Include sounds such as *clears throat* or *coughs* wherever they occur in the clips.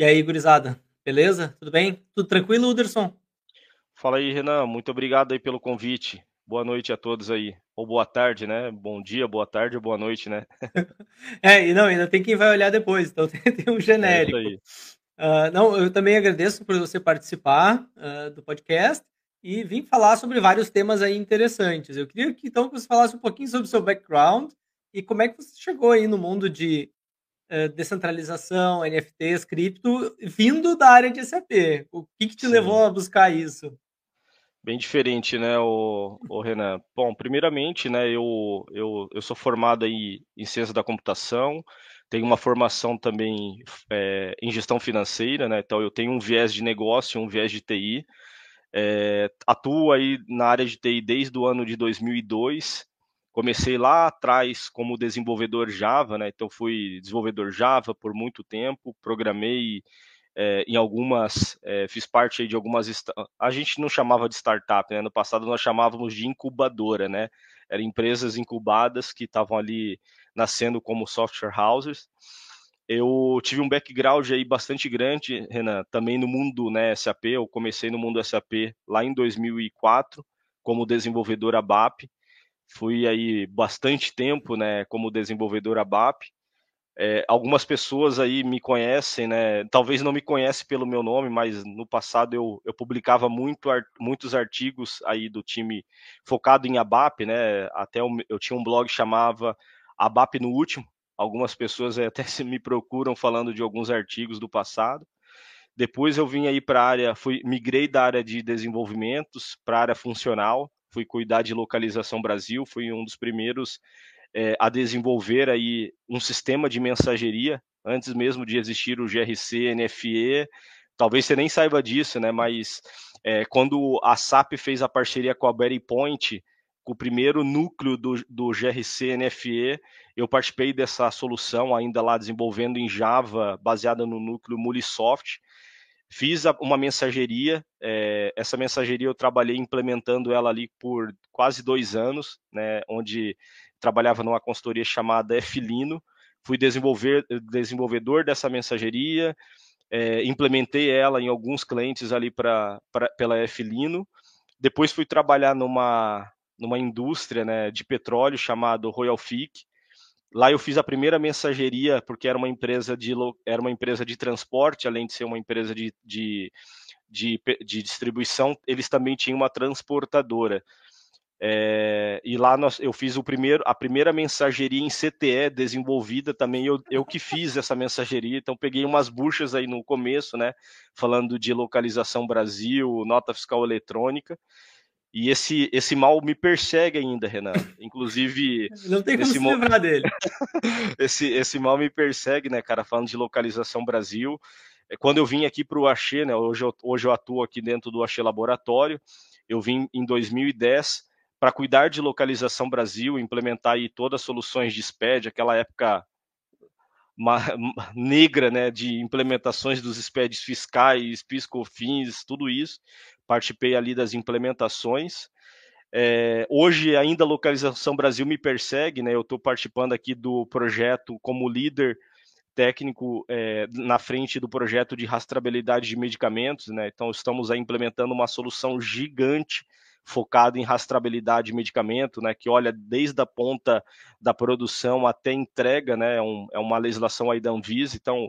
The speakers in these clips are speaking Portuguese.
E aí, gurizada, beleza? Tudo bem? Tudo tranquilo, Uderson? Fala aí, Renan. Muito obrigado aí pelo convite. Boa noite a todos aí. Ou boa tarde, né? Bom dia, boa tarde ou boa noite, né? *laughs* é, e não, ainda tem quem vai olhar depois, então *laughs* tem, tem um genérico. É uh, não, eu também agradeço por você participar uh, do podcast e vim falar sobre vários temas aí interessantes. Eu queria que então que você falasse um pouquinho sobre o seu background e como é que você chegou aí no mundo de descentralização, NFTs, cripto, vindo da área de SAP. O que, que te Sim. levou a buscar isso? Bem diferente, né, o, o Renan? Bom, primeiramente, né, eu, eu, eu sou formado em, em ciência da computação, tenho uma formação também é, em gestão financeira, né, então eu tenho um viés de negócio, um viés de TI, é, atuo aí na área de TI desde o ano de 2002, comecei lá atrás como desenvolvedor Java, né, então fui desenvolvedor Java por muito tempo, programei é, em algumas, é, fiz parte de algumas, a gente não chamava de startup, né? no passado nós chamávamos de incubadora, né? Eram empresas incubadas que estavam ali nascendo como software houses. Eu tive um background aí bastante grande, Renan, também no mundo né, SAP, eu comecei no mundo SAP lá em 2004 como desenvolvedor ABAP, fui aí bastante tempo né, como desenvolvedor ABAP, é, algumas pessoas aí me conhecem, né? Talvez não me conhecem pelo meu nome, mas no passado eu, eu publicava muito, muitos artigos aí do time focado em ABAP, né? Até eu, eu tinha um blog que chamava ABAP no Último. Algumas pessoas até *laughs* me procuram falando de alguns artigos do passado. Depois eu vim aí para a área, fui migrei da área de desenvolvimentos para a área funcional, fui cuidar de localização Brasil, fui um dos primeiros é, a desenvolver aí um sistema de mensageria antes mesmo de existir o GRC, NFE. Talvez você nem saiba disso, né? Mas é, quando a SAP fez a parceria com a Berry Point, com o primeiro núcleo do, do GRC NFE, eu participei dessa solução ainda lá desenvolvendo em Java, baseada no núcleo Mulisoft. Fiz uma mensageria, é, essa mensageria eu trabalhei implementando ela ali por quase dois anos, né, onde trabalhava numa consultoria chamada Filino, fui desenvolver, desenvolvedor dessa mensageria, é, implementei ela em alguns clientes ali pra, pra, pela Filino, depois fui trabalhar numa, numa indústria né, de petróleo chamado Royal Fic. Lá eu fiz a primeira mensageria, porque era uma empresa de, era uma empresa de transporte, além de ser uma empresa de, de, de, de distribuição, eles também tinham uma transportadora. É, e lá nós, eu fiz o primeiro, a primeira mensageria em CTE desenvolvida também, eu, eu que fiz essa mensageria, então peguei umas buchas aí no começo, né, falando de localização Brasil, nota fiscal eletrônica, e esse, esse mal me persegue ainda, Renan. Inclusive. Não tem como se mo... livrar dele. *laughs* esse, esse mal me persegue, né, cara, falando de localização Brasil. É, quando eu vim aqui para o Axê, né, hoje eu, hoje eu atuo aqui dentro do Axê Laboratório, eu vim em 2010 para cuidar de localização Brasil, implementar aí todas as soluções de SPED, aquela época negra né, de implementações dos SPEDs fiscais, PIS/COFINS, tudo isso. Participei ali das implementações. É, hoje ainda a localização Brasil me persegue, né? Eu estou participando aqui do projeto como líder técnico é, na frente do projeto de rastreabilidade de medicamentos, né? Então estamos aí implementando uma solução gigante focado em rastreabilidade de medicamento, né, que olha desde a ponta da produção até entrega, né, é, um, é uma legislação aí da Anvisa, então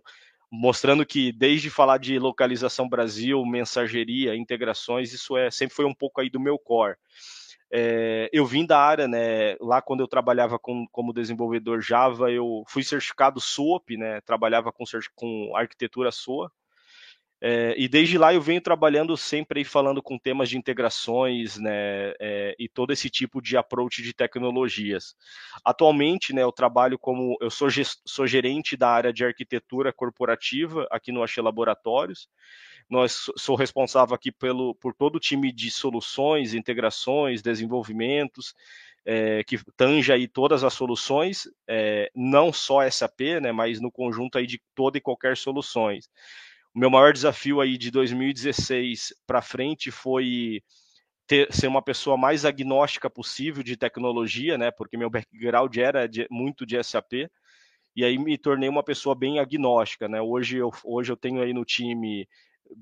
mostrando que desde falar de localização Brasil, mensageria, integrações, isso é sempre foi um pouco aí do meu core. É, eu vim da área, né, lá quando eu trabalhava com, como desenvolvedor Java, eu fui certificado SOAP, né, trabalhava com, com arquitetura SOA, é, e desde lá eu venho trabalhando sempre aí falando com temas de integrações, né, é, e todo esse tipo de approach de tecnologias. Atualmente, né, eu trabalho como, eu sou, sou gerente da área de arquitetura corporativa aqui no Axê Laboratórios. Nós sou responsável aqui pelo, por todo o time de soluções, integrações, desenvolvimentos, é, que tange aí todas as soluções, é, não só SAP, né, mas no conjunto aí de toda e qualquer soluções. O meu maior desafio aí de 2016 para frente foi ter, ser uma pessoa mais agnóstica possível de tecnologia, né? Porque meu background era de, muito de SAP. e aí me tornei uma pessoa bem agnóstica, né? Hoje eu, hoje eu tenho aí no time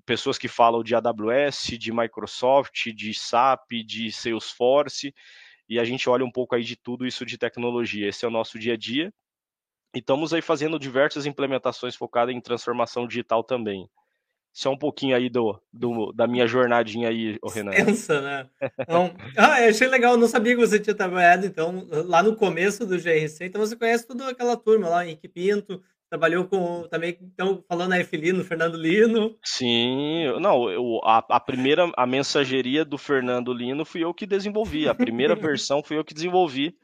pessoas que falam de AWS, de Microsoft, de SAP, de Salesforce, e a gente olha um pouco aí de tudo isso de tecnologia. Esse é o nosso dia a dia. E estamos aí fazendo diversas implementações focadas em transformação digital também. Isso é um pouquinho aí do, do da minha jornadinha aí, Renan. Pensa, né? Então, ah, eu achei legal, não sabia que você tinha trabalhado, então, lá no começo do GRC, então você conhece toda aquela turma lá, Henrique Pinto, Trabalhou com também, então, falando a F-Lino, Fernando Lino. Sim, não, eu, a, a, primeira, a mensageria do Fernando Lino fui eu que desenvolvi. A primeira *laughs* versão fui eu que desenvolvi.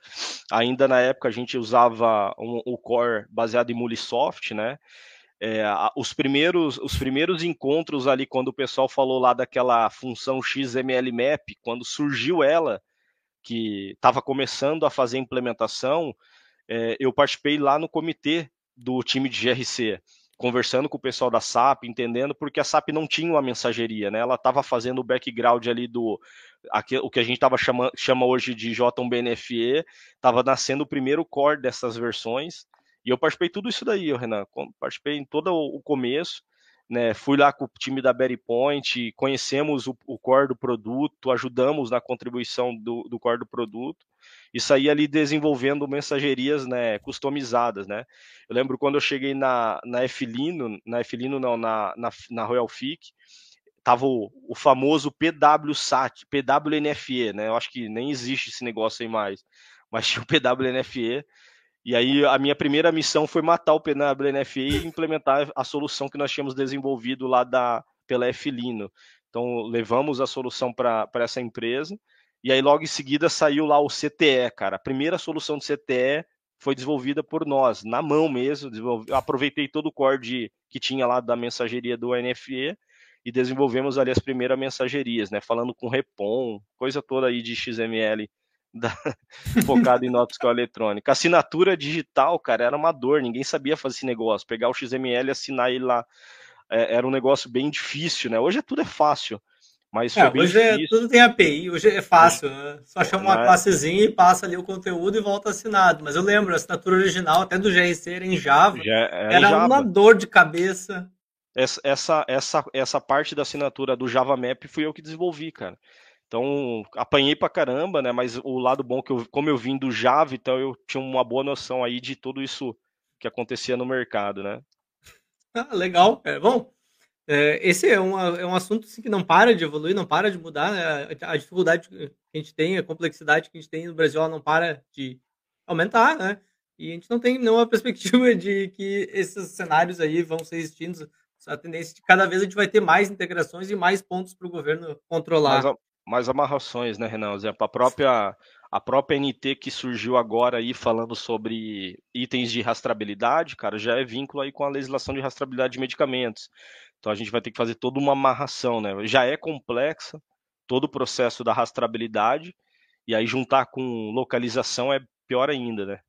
Ainda na época a gente usava um, o core baseado em Mulisoft, né? É, os, primeiros, os primeiros encontros ali, quando o pessoal falou lá daquela função XML Map, quando surgiu ela, que estava começando a fazer implementação, é, eu participei lá no comitê do time de GRC, conversando com o pessoal da SAP, entendendo porque a SAP não tinha uma mensageria, né? Ela estava fazendo o background ali do o que a gente tava chama, chama hoje de JBNFE, estava nascendo o primeiro core dessas versões. E eu participei tudo isso daí, Renan. Participei em todo o começo. Né, fui lá com o time da Berry Point, conhecemos o, o core do produto, ajudamos na contribuição do, do core do produto e sair ali desenvolvendo mensagerias né, customizadas, né? Eu lembro quando eu cheguei na, na Flino, na Flino não, na, na, na Royal FIC, tava o, o famoso PWSAT, PWNFE, né? Eu acho que nem existe esse negócio aí mais, mas tinha o PWNFE, e aí a minha primeira missão foi matar o PWNFE e implementar a solução que nós tínhamos desenvolvido lá da, pela Flino. Então levamos a solução para essa empresa, e aí logo em seguida saiu lá o CTE, cara. A primeira solução de CTE foi desenvolvida por nós, na mão mesmo. Eu aproveitei todo o core que tinha lá da mensageria do NFE e desenvolvemos ali as primeiras mensagerias, né? Falando com Repon, coisa toda aí de XML *laughs* da... focado em nota eletrônica. Assinatura digital, cara, era uma dor, ninguém sabia fazer esse negócio. Pegar o XML e assinar ele lá é, era um negócio bem difícil, né? Hoje é tudo é fácil. Mas é, hoje é, tudo tem API, hoje é fácil, né? Só chama uma é? classezinha e passa ali o conteúdo e volta assinado. Mas eu lembro, a assinatura original, até do GRC, era em Java. Já, era, era Java. uma dor de cabeça. Essa, essa, essa, essa parte da assinatura do Java Map fui eu que desenvolvi, cara. Então, apanhei pra caramba, né? Mas o lado bom que eu, como eu vim do Java, então eu tinha uma boa noção aí de tudo isso que acontecia no mercado, né? Ah, legal. É, bom, é, esse é, uma, é um assunto assim, que não para de evoluir, não para de mudar. Né? A, dificuldade que a gente tem, a complexidade que a gente tem no Brasil, ela não para de aumentar, né? E a gente não tem nenhuma *laughs* perspectiva de que esses cenários aí vão ser extintos. A tendência de cada vez a gente vai ter mais integrações e mais pontos para o governo controlar. Mais, mais amarrações, né, Renan? Exemplo, a própria a própria NT que surgiu agora aí falando sobre itens de rastreabilidade, cara, já é vínculo aí com a legislação de rastreabilidade de medicamentos. Então a gente vai ter que fazer toda uma amarração, né? Já é complexa todo o processo da rastreabilidade e aí juntar com localização é pior ainda, né?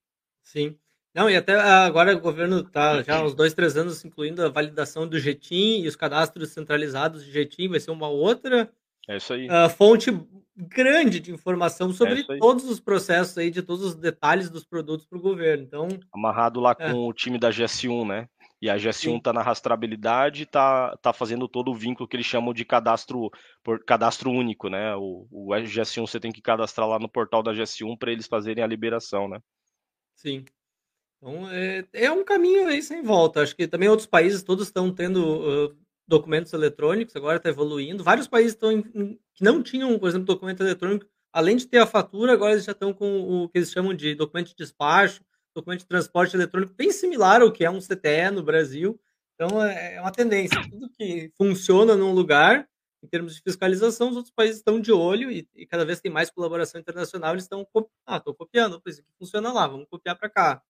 Sim. Não, e até agora o governo está já há uns dois, três anos incluindo a validação do GETIM e os cadastros centralizados de GETIM, vai ser uma outra é isso aí. Uh, fonte grande de informação sobre é todos os processos aí, de todos os detalhes dos produtos para o governo. Então, Amarrado lá é. com o time da GS1, né? E a GS1 está na rastreabilidade, está tá fazendo todo o vínculo que eles chamam de cadastro por cadastro único, né? O, o GS1 você tem que cadastrar lá no portal da GS1 para eles fazerem a liberação, né? Sim. Então é, é um caminho aí sem volta. Acho que também outros países todos estão tendo uh, documentos eletrônicos, agora está evoluindo. Vários países estão em, em, que não tinham, por exemplo, documento eletrônico, além de ter a fatura, agora eles já estão com o que eles chamam de documento de despacho, documento de transporte eletrônico bem similar ao que é um CTE no Brasil. Então, é, é uma tendência. Tudo que funciona num lugar, em termos de fiscalização, os outros países estão de olho e, e cada vez tem mais colaboração internacional, eles estão ah, copiando, isso aqui funciona lá, vamos copiar para cá.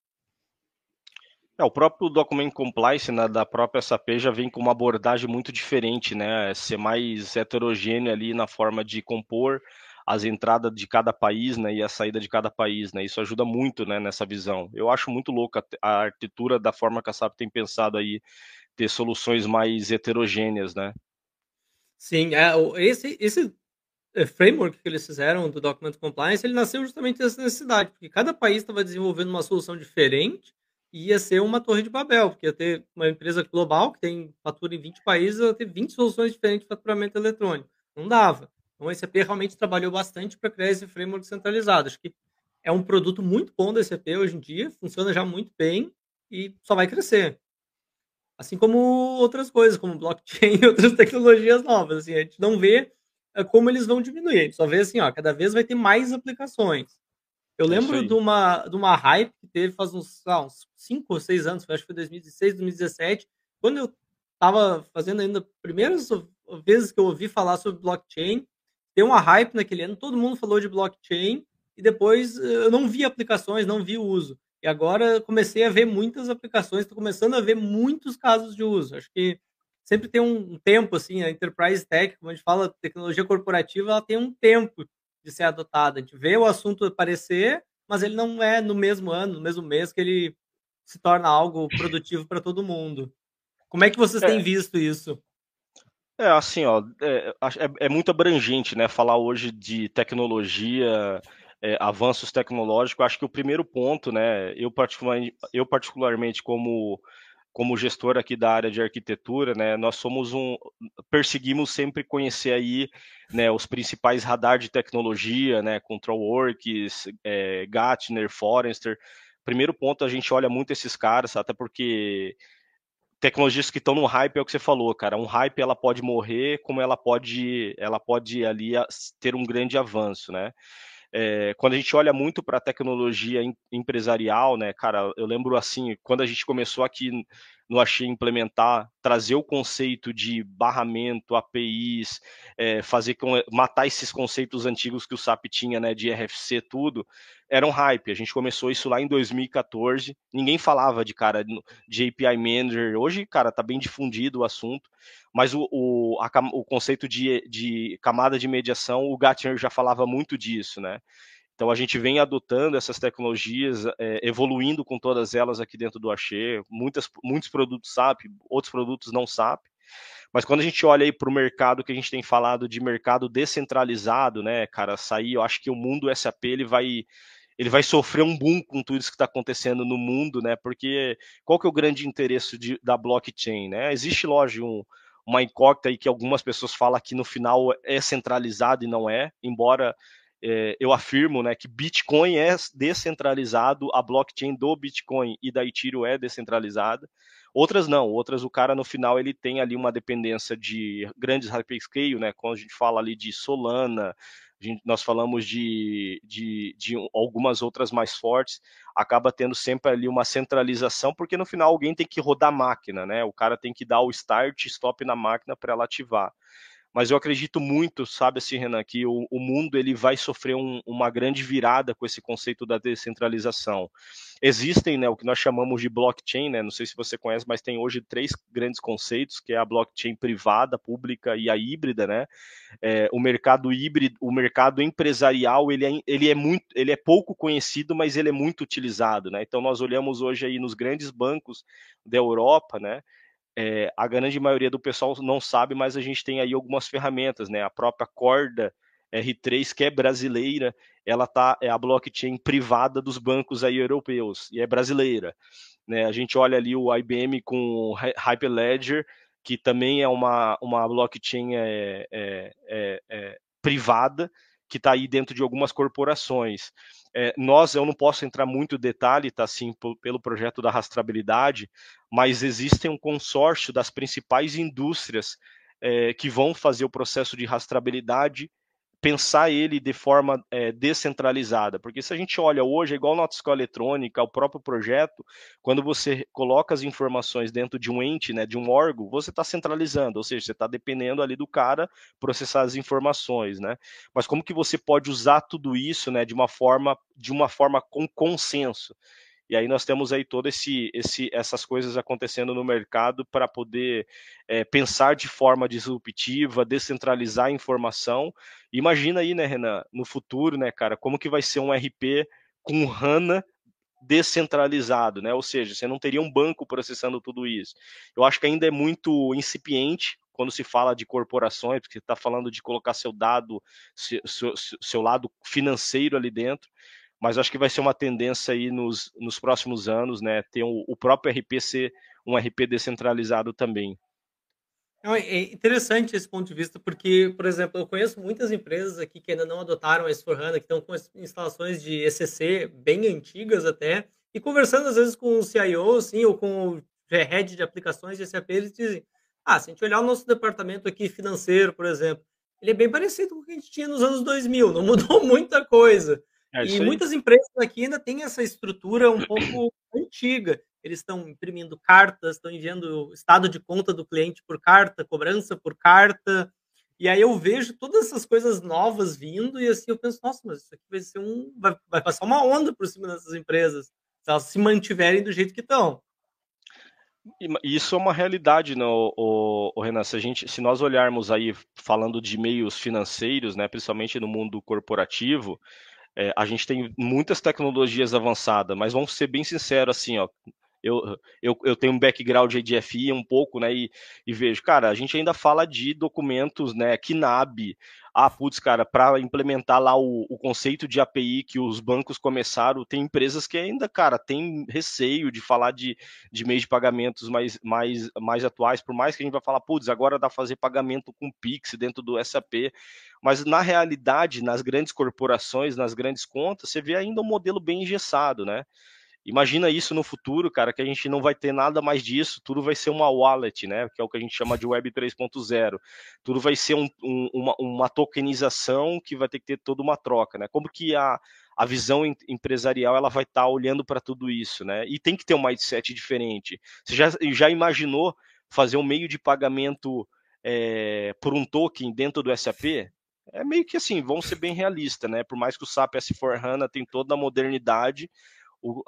É, o próprio Document Compliance né, da própria SAP já vem com uma abordagem muito diferente, né? Ser mais heterogêneo ali na forma de compor as entradas de cada país, né, e a saída de cada país, né? Isso ajuda muito, né, nessa visão. Eu acho muito louca a arquitetura da forma que a SAP tem pensado aí ter soluções mais heterogêneas, né? Sim, é, esse esse é, framework que eles fizeram do Document Compliance, ele nasceu justamente dessa necessidade, porque cada país estava desenvolvendo uma solução diferente ia ser uma torre de Babel, porque ia ter uma empresa global que tem fatura em 20 países, ia ter 20 soluções diferentes de faturamento eletrônico. Não dava. Então, a SAP realmente trabalhou bastante para criar esse framework centralizado. Acho que é um produto muito bom da SAP hoje em dia, funciona já muito bem e só vai crescer. Assim como outras coisas, como blockchain e outras *laughs* tecnologias novas. Assim, a gente não vê eh, como eles vão diminuir. A gente só vê assim, ó, cada vez vai ter mais aplicações. Eu é lembro de uma, de uma hype que teve faz uns, ah, uns 5 ou 6 anos, acho que foi 2016, 2017, quando eu estava fazendo ainda primeiras vezes que eu ouvi falar sobre blockchain, deu uma hype naquele ano, todo mundo falou de blockchain, e depois eh, eu não vi aplicações, não vi o uso. E agora comecei a ver muitas aplicações, estou começando a ver muitos casos de uso. Acho que sempre tem um tempo, assim, a Enterprise Tech, como a gente fala, tecnologia corporativa, ela tem um tempo de ser adotada. A gente vê o assunto aparecer, mas ele não é no mesmo ano, no mesmo mês que ele se torna algo produtivo para todo mundo. Como é que vocês é. têm visto isso? É, assim, ó, é, é, é, muito abrangente, né? Falar hoje de tecnologia, é, avanços tecnológicos. Acho que o primeiro ponto, né? Eu particularmente, eu particularmente como como gestor aqui da área de arquitetura, né, nós somos um, perseguimos sempre conhecer aí, né, os principais radar de tecnologia, né, ControlWorks, é, Gartner, Forrester. Primeiro ponto, a gente olha muito esses caras, até porque tecnologias que estão no hype é o que você falou, cara. Um hype ela pode morrer, como ela pode, ela pode ali ter um grande avanço, né? É, quando a gente olha muito para a tecnologia empresarial, né, cara, eu lembro assim, quando a gente começou aqui no Achei implementar, trazer o conceito de barramento, APIs, é, fazer com, matar esses conceitos antigos que o SAP tinha, né, de RFC, tudo, era um hype. A gente começou isso lá em 2014, ninguém falava de, cara, de API Manager. Hoje, cara, tá bem difundido o assunto, mas o, o, a, o conceito de, de camada de mediação, o Gartner já falava muito disso, né? Então a gente vem adotando essas tecnologias, é, evoluindo com todas elas aqui dentro do Axê, muitas, muitos produtos SAP, outros produtos não SAP. Mas quando a gente olha aí para o mercado que a gente tem falado de mercado descentralizado, né, cara, sair, eu acho que o mundo SAP ele vai ele vai sofrer um boom com tudo isso que está acontecendo no mundo, né? Porque qual que é o grande interesse de, da blockchain, né? Existe, lógico, um, uma incógnita aí que algumas pessoas falam que no final é centralizado e não é, embora é, eu afirmo né, que Bitcoin é descentralizado, a blockchain do Bitcoin e da Ethereum é descentralizada. Outras não, outras o cara no final ele tem ali uma dependência de grandes hyperscale, né? Quando a gente fala ali de Solana, gente, nós falamos de, de, de, algumas outras mais fortes, acaba tendo sempre ali uma centralização, porque no final alguém tem que rodar a máquina, né? O cara tem que dar o start, stop na máquina para ela ativar mas eu acredito muito, sabe assim, Renan, que o, o mundo ele vai sofrer um, uma grande virada com esse conceito da descentralização. Existem, né, o que nós chamamos de blockchain, né, não sei se você conhece, mas tem hoje três grandes conceitos, que é a blockchain privada, pública e a híbrida, né? É, o mercado híbrido, o mercado empresarial, ele é, ele é muito, ele é pouco conhecido, mas ele é muito utilizado, né? Então nós olhamos hoje aí nos grandes bancos da Europa, né? É, a grande maioria do pessoal não sabe, mas a gente tem aí algumas ferramentas, né? A própria Corda R3, que é brasileira, ela tá é a blockchain privada dos bancos aí europeus e é brasileira. Né? A gente olha ali o IBM com Hyperledger, que também é uma, uma blockchain é, é, é, privada, que está aí dentro de algumas corporações. É, nós, eu não posso entrar muito detalhe, tá assim, pelo projeto da rastreabilidade, mas existe um consórcio das principais indústrias é, que vão fazer o processo de rastreabilidade pensar ele de forma é, descentralizada, porque se a gente olha hoje, é igual nota escola eletrônica, o próprio projeto, quando você coloca as informações dentro de um ente, né, de um órgão, você está centralizando, ou seja, você está dependendo ali do cara processar as informações, né? Mas como que você pode usar tudo isso, né, de uma forma, de uma forma com consenso? E aí nós temos aí todo esse, esse essas coisas acontecendo no mercado para poder é, pensar de forma disruptiva, descentralizar a informação. Imagina aí, né, Renan, no futuro, né, cara, como que vai ser um RP com HANA descentralizado, né? Ou seja, você não teria um banco processando tudo isso. Eu acho que ainda é muito incipiente quando se fala de corporações, porque está falando de colocar seu dado, seu, seu, lado financeiro ali dentro mas acho que vai ser uma tendência aí nos, nos próximos anos, né? Ter o próprio RP ser um RP descentralizado também. É interessante esse ponto de vista, porque, por exemplo, eu conheço muitas empresas aqui que ainda não adotaram a S4HANA, que estão com instalações de ECC bem antigas até, e conversando às vezes com o CIO, assim, ou com o head de aplicações de SAP, eles dizem, ah, se a gente olhar o nosso departamento aqui financeiro, por exemplo, ele é bem parecido com o que a gente tinha nos anos 2000, não *laughs* mudou muita coisa. É e muitas empresas aqui ainda têm essa estrutura um pouco antiga. Eles estão imprimindo cartas, estão enviando estado de conta do cliente por carta, cobrança por carta. E aí eu vejo todas essas coisas novas vindo e assim eu penso, nossa, mas isso aqui vai ser um. Vai, vai passar uma onda por cima dessas empresas, se elas se mantiverem do jeito que estão. Isso é uma realidade, o, o, Renan. Se, a gente, se nós olharmos aí falando de meios financeiros, né, principalmente no mundo corporativo, é, a gente tem muitas tecnologias avançadas, mas vamos ser bem sinceros assim, ó. Eu, eu, eu tenho um background de FI um pouco, né? E, e vejo, cara, a gente ainda fala de documentos, né? KNAB, ah, putz, cara, para implementar lá o, o, conceito de API que os bancos começaram, tem empresas que ainda, cara, tem receio de falar de, de meios de pagamentos mais, mais, mais atuais, por mais que a gente vai falar, putz, agora dá fazer pagamento com Pix dentro do SAP, mas na realidade, nas grandes corporações, nas grandes contas, você vê ainda um modelo bem engessado, né? Imagina isso no futuro, cara, que a gente não vai ter nada mais disso, tudo vai ser uma wallet, né? Que é o que a gente chama de Web 3.0. Tudo vai ser um, um, uma, uma, tokenização que vai ter que ter toda uma troca, né? Como que a, a visão empresarial ela vai estar tá olhando para tudo isso, né? E tem que ter um mindset diferente. Você já, já imaginou fazer um meio de pagamento é, por um token dentro do SAP? É meio que assim, vamos ser bem realistas, né? Por mais que o SAP S4HANA tem toda a modernidade,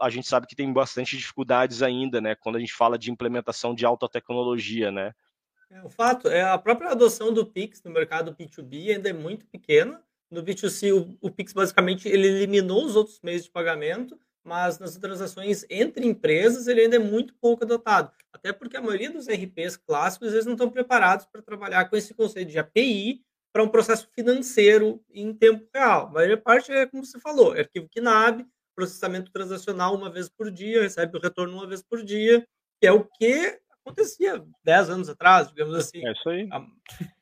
a gente sabe que tem bastante dificuldades ainda, né? Quando a gente fala de implementação de alta tecnologia, né? É, o fato é a própria adoção do Pix no mercado B2B ainda é muito pequena. No B2C, o, o Pix basicamente ele eliminou os outros meios de pagamento, mas nas transações entre empresas ele ainda é muito pouco adotado. Até porque a maioria dos RPs clássicos eles não estão preparados para trabalhar com esse conceito de API para um processo financeiro em tempo real. A maior parte é como você falou, é arquivo KNAB, processamento transacional uma vez por dia, recebe o retorno uma vez por dia, que é o que acontecia 10 anos atrás, digamos assim. É isso aí. *laughs*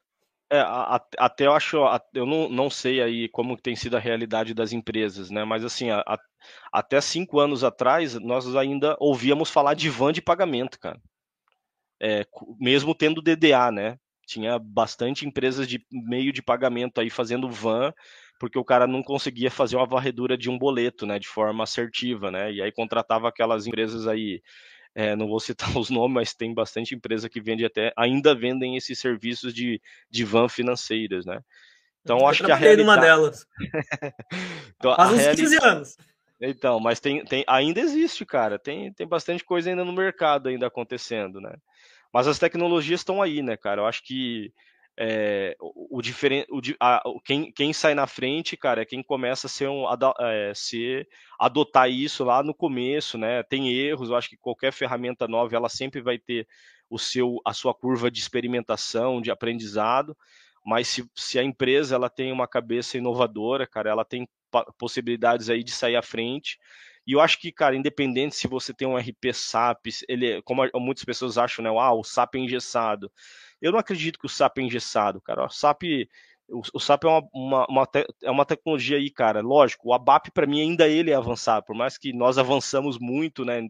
É, a, até eu acho, eu não, não sei aí como tem sido a realidade das empresas, né? Mas assim, a, até cinco anos atrás, nós ainda ouvíamos falar de van de pagamento, cara. É, mesmo tendo DDA, né? Tinha bastante empresas de meio de pagamento aí fazendo van porque o cara não conseguia fazer uma varredura de um boleto, né, de forma assertiva, né, e aí contratava aquelas empresas aí, é, não vou citar *laughs* os nomes, mas tem bastante empresa que vende até, ainda vendem esses serviços de, de van financeiras, né. Então, eu acho que a realidade... numa delas. *laughs* então, Faz uns realidade... 15 anos. Então, mas tem, tem, ainda existe, cara. Tem, tem bastante coisa ainda no mercado ainda acontecendo, né? Mas as tecnologias estão aí, né, cara? Eu acho que é, o, o, diferente, quem, quem sai na frente, cara, é quem começa a ser um, é, ser, adotar isso lá no começo, né? Tem erros, eu acho que qualquer ferramenta nova ela sempre vai ter o seu, a sua curva de experimentação, de aprendizado, mas se, se a empresa ela tem uma cabeça inovadora, cara, ela tem possibilidades aí de sair à frente. E eu acho que, cara, independente se você tem um RP SAP, ele, como muitas pessoas acham, né? Ah, o SAP é engessado. Eu não acredito que o SAP é engessado, cara. O SAP, o, o SAP é uma, uma, uma te, é uma tecnologia aí, cara. Lógico, o ABAP para mim ainda ele é avançado, por mais que nós avançamos muito, né,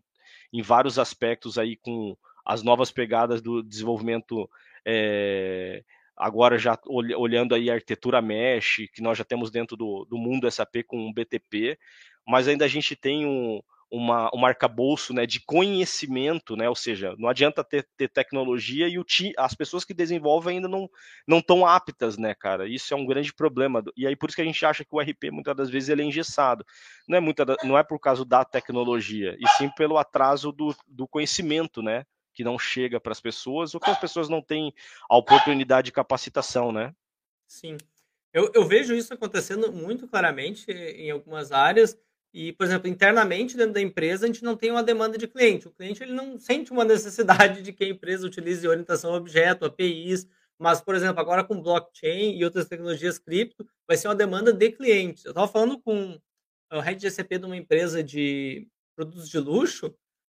em vários aspectos aí com as novas pegadas do desenvolvimento é, agora já olhando aí a arquitetura mesh, que nós já temos dentro do, do mundo SAP com o BTP, mas ainda a gente tem um, uma, um arcabouço né, de conhecimento, né? Ou seja, não adianta ter, ter tecnologia e o ti, as pessoas que desenvolvem ainda não não estão aptas, né, cara? Isso é um grande problema. E aí por isso que a gente acha que o RP muitas das vezes ele é engessado. Não é muita, não é por causa da tecnologia, e sim pelo atraso do, do conhecimento, né? Que não chega para as pessoas, ou que as pessoas não têm a oportunidade de capacitação, né? Sim. Eu, eu vejo isso acontecendo muito claramente em algumas áreas e, por exemplo, internamente dentro da empresa, a gente não tem uma demanda de cliente. O cliente ele não sente uma *laughs* necessidade de que a empresa utilize orientação a objeto, APIs, mas, por exemplo, agora com blockchain e outras tecnologias cripto, vai ser uma demanda de clientes. Eu estava falando com o head de GCP de uma empresa de produtos de luxo,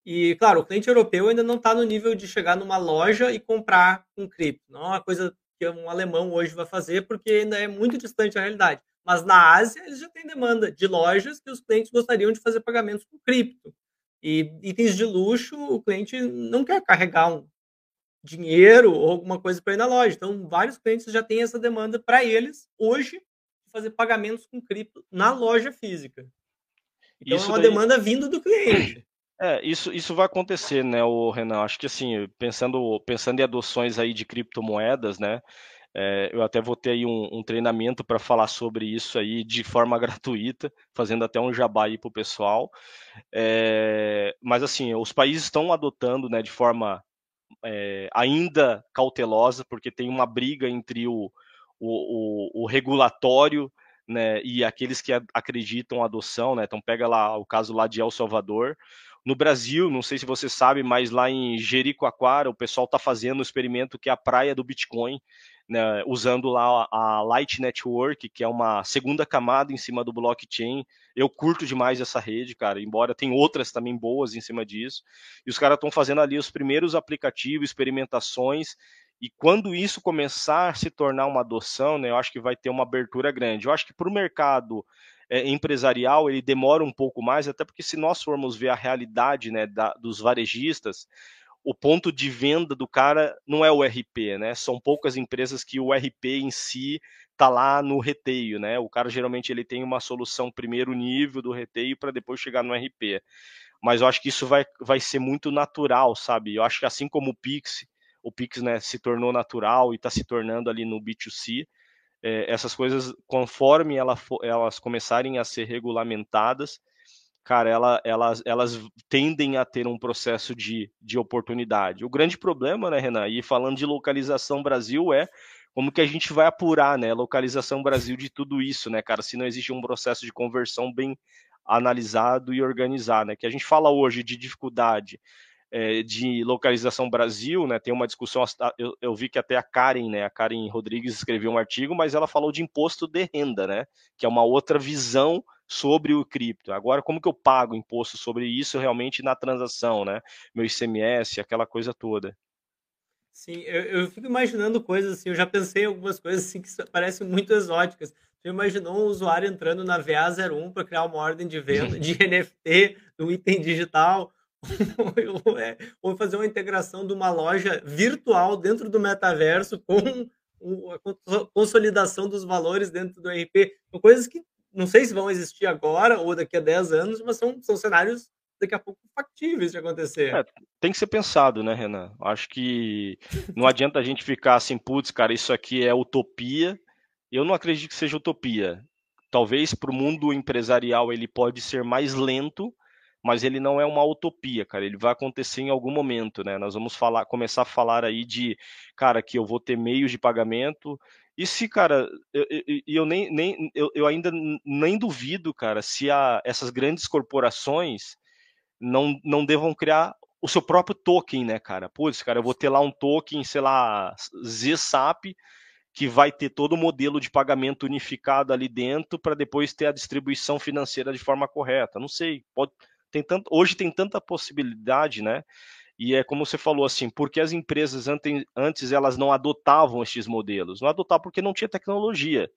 e, claro, o cliente europeu ainda não está no nível de chegar numa loja e comprar com cripto. Não é uma coisa que um alemão hoje vai fazer, porque ainda é muito distante da realidade. Mas na Ásia, eles já têm demanda de lojas que os clientes gostariam de fazer pagamentos com cripto. E itens de luxo, o cliente não quer carregar um dinheiro ou alguma coisa para ir na loja. Então, vários clientes já têm essa demanda para eles hoje fazer pagamentos com cripto na loja física. Então, Isso é uma daí... demanda vindo do cliente. *coughs* É, isso, isso vai acontecer, né, o Renan? Acho que assim, pensando, pensando em adoções aí de criptomoedas, né? É, eu até vou ter aí um, um treinamento para falar sobre isso aí de forma *laughs* gratuita, fazendo até um jabá aí para o pessoal. É, mas assim, os países estão adotando né, de forma é, ainda cautelosa, porque tem uma briga entre o, o, o, o regulatório né, e aqueles que acreditam a adoção, né? Então pega lá o caso lá de El Salvador, no Brasil, não sei se você sabe, mas lá em Jericoacoara o pessoal está fazendo um experimento que é a praia do Bitcoin, né, usando lá a Light Network, que é uma segunda camada em cima do blockchain. Eu curto demais essa rede, cara, embora tem outras também boas em cima disso. E os caras estão fazendo ali os primeiros aplicativos, experimentações. E quando isso começar a se tornar uma adoção, né, eu acho que vai ter uma abertura grande. Eu acho que para o mercado é, empresarial ele demora um pouco mais, até porque se nós formos ver a realidade né, da, dos varejistas, o ponto de venda do cara não é o RP, né? São poucas empresas que o RP em si tá lá no reteio, né? O cara geralmente ele tem uma solução primeiro nível do reteio para depois chegar no RP. Mas eu acho que isso vai, vai ser muito natural, sabe? Eu acho que assim como o Pix, o Pix né, se tornou natural e está se tornando ali no B2C, é, essas coisas, conforme ela elas começarem a ser regulamentadas, cara, ela, elas, elas tendem a ter um processo de, de oportunidade. O grande problema, né, Renan, e falando de localização Brasil, é como que a gente vai apurar, né, localização Brasil de tudo isso, né, cara, se não existe um processo de conversão bem analisado e organizado, né, que a gente fala hoje de dificuldade é, de localização Brasil, né? Tem uma discussão, eu, eu, vi que até a Karen, né? A Karen Rodrigues escreveu um artigo, mas ela falou de imposto de renda, né? Que é uma outra visão sobre o cripto. Agora, como que eu pago imposto sobre isso realmente na transação, né? Meu ICMS, aquela coisa toda. Sim, eu, eu fico imaginando coisas assim, eu já pensei em algumas coisas assim que parecem muito exóticas. Você imaginou um usuário entrando na VA01 para criar uma ordem de venda *laughs* de NFT, um item digital, *laughs* É, ou fazer uma integração de uma loja virtual dentro do metaverso com a consolidação dos valores dentro do RP. São coisas que não sei se vão existir agora ou daqui a 10 anos, mas são, são cenários daqui a pouco factíveis de acontecer. É, tem que ser pensado, né, Renan? Acho que não adianta a gente ficar assim, putz, cara, isso aqui é utopia. Eu não acredito que seja utopia. Talvez para o mundo empresarial ele pode ser mais lento, mas ele não é uma utopia, cara. Ele vai acontecer em algum momento, né? Nós vamos falar, começar a falar aí de, cara, que eu vou ter meios de pagamento. E se, cara, eu, eu, eu nem, nem eu, eu, ainda nem duvido, cara, se a, essas grandes corporações não, não devam criar o seu próprio token, né, cara? Putz, cara, eu vou ter lá um token, sei lá, ZSAP, que vai ter todo o modelo de pagamento unificado ali dentro para depois ter a distribuição financeira de forma correta. Não sei, pode tem tanto, hoje tem tanta possibilidade, né? E é como você falou assim, porque as empresas antes, antes elas não adotavam estes modelos, não adotavam porque não tinha tecnologia,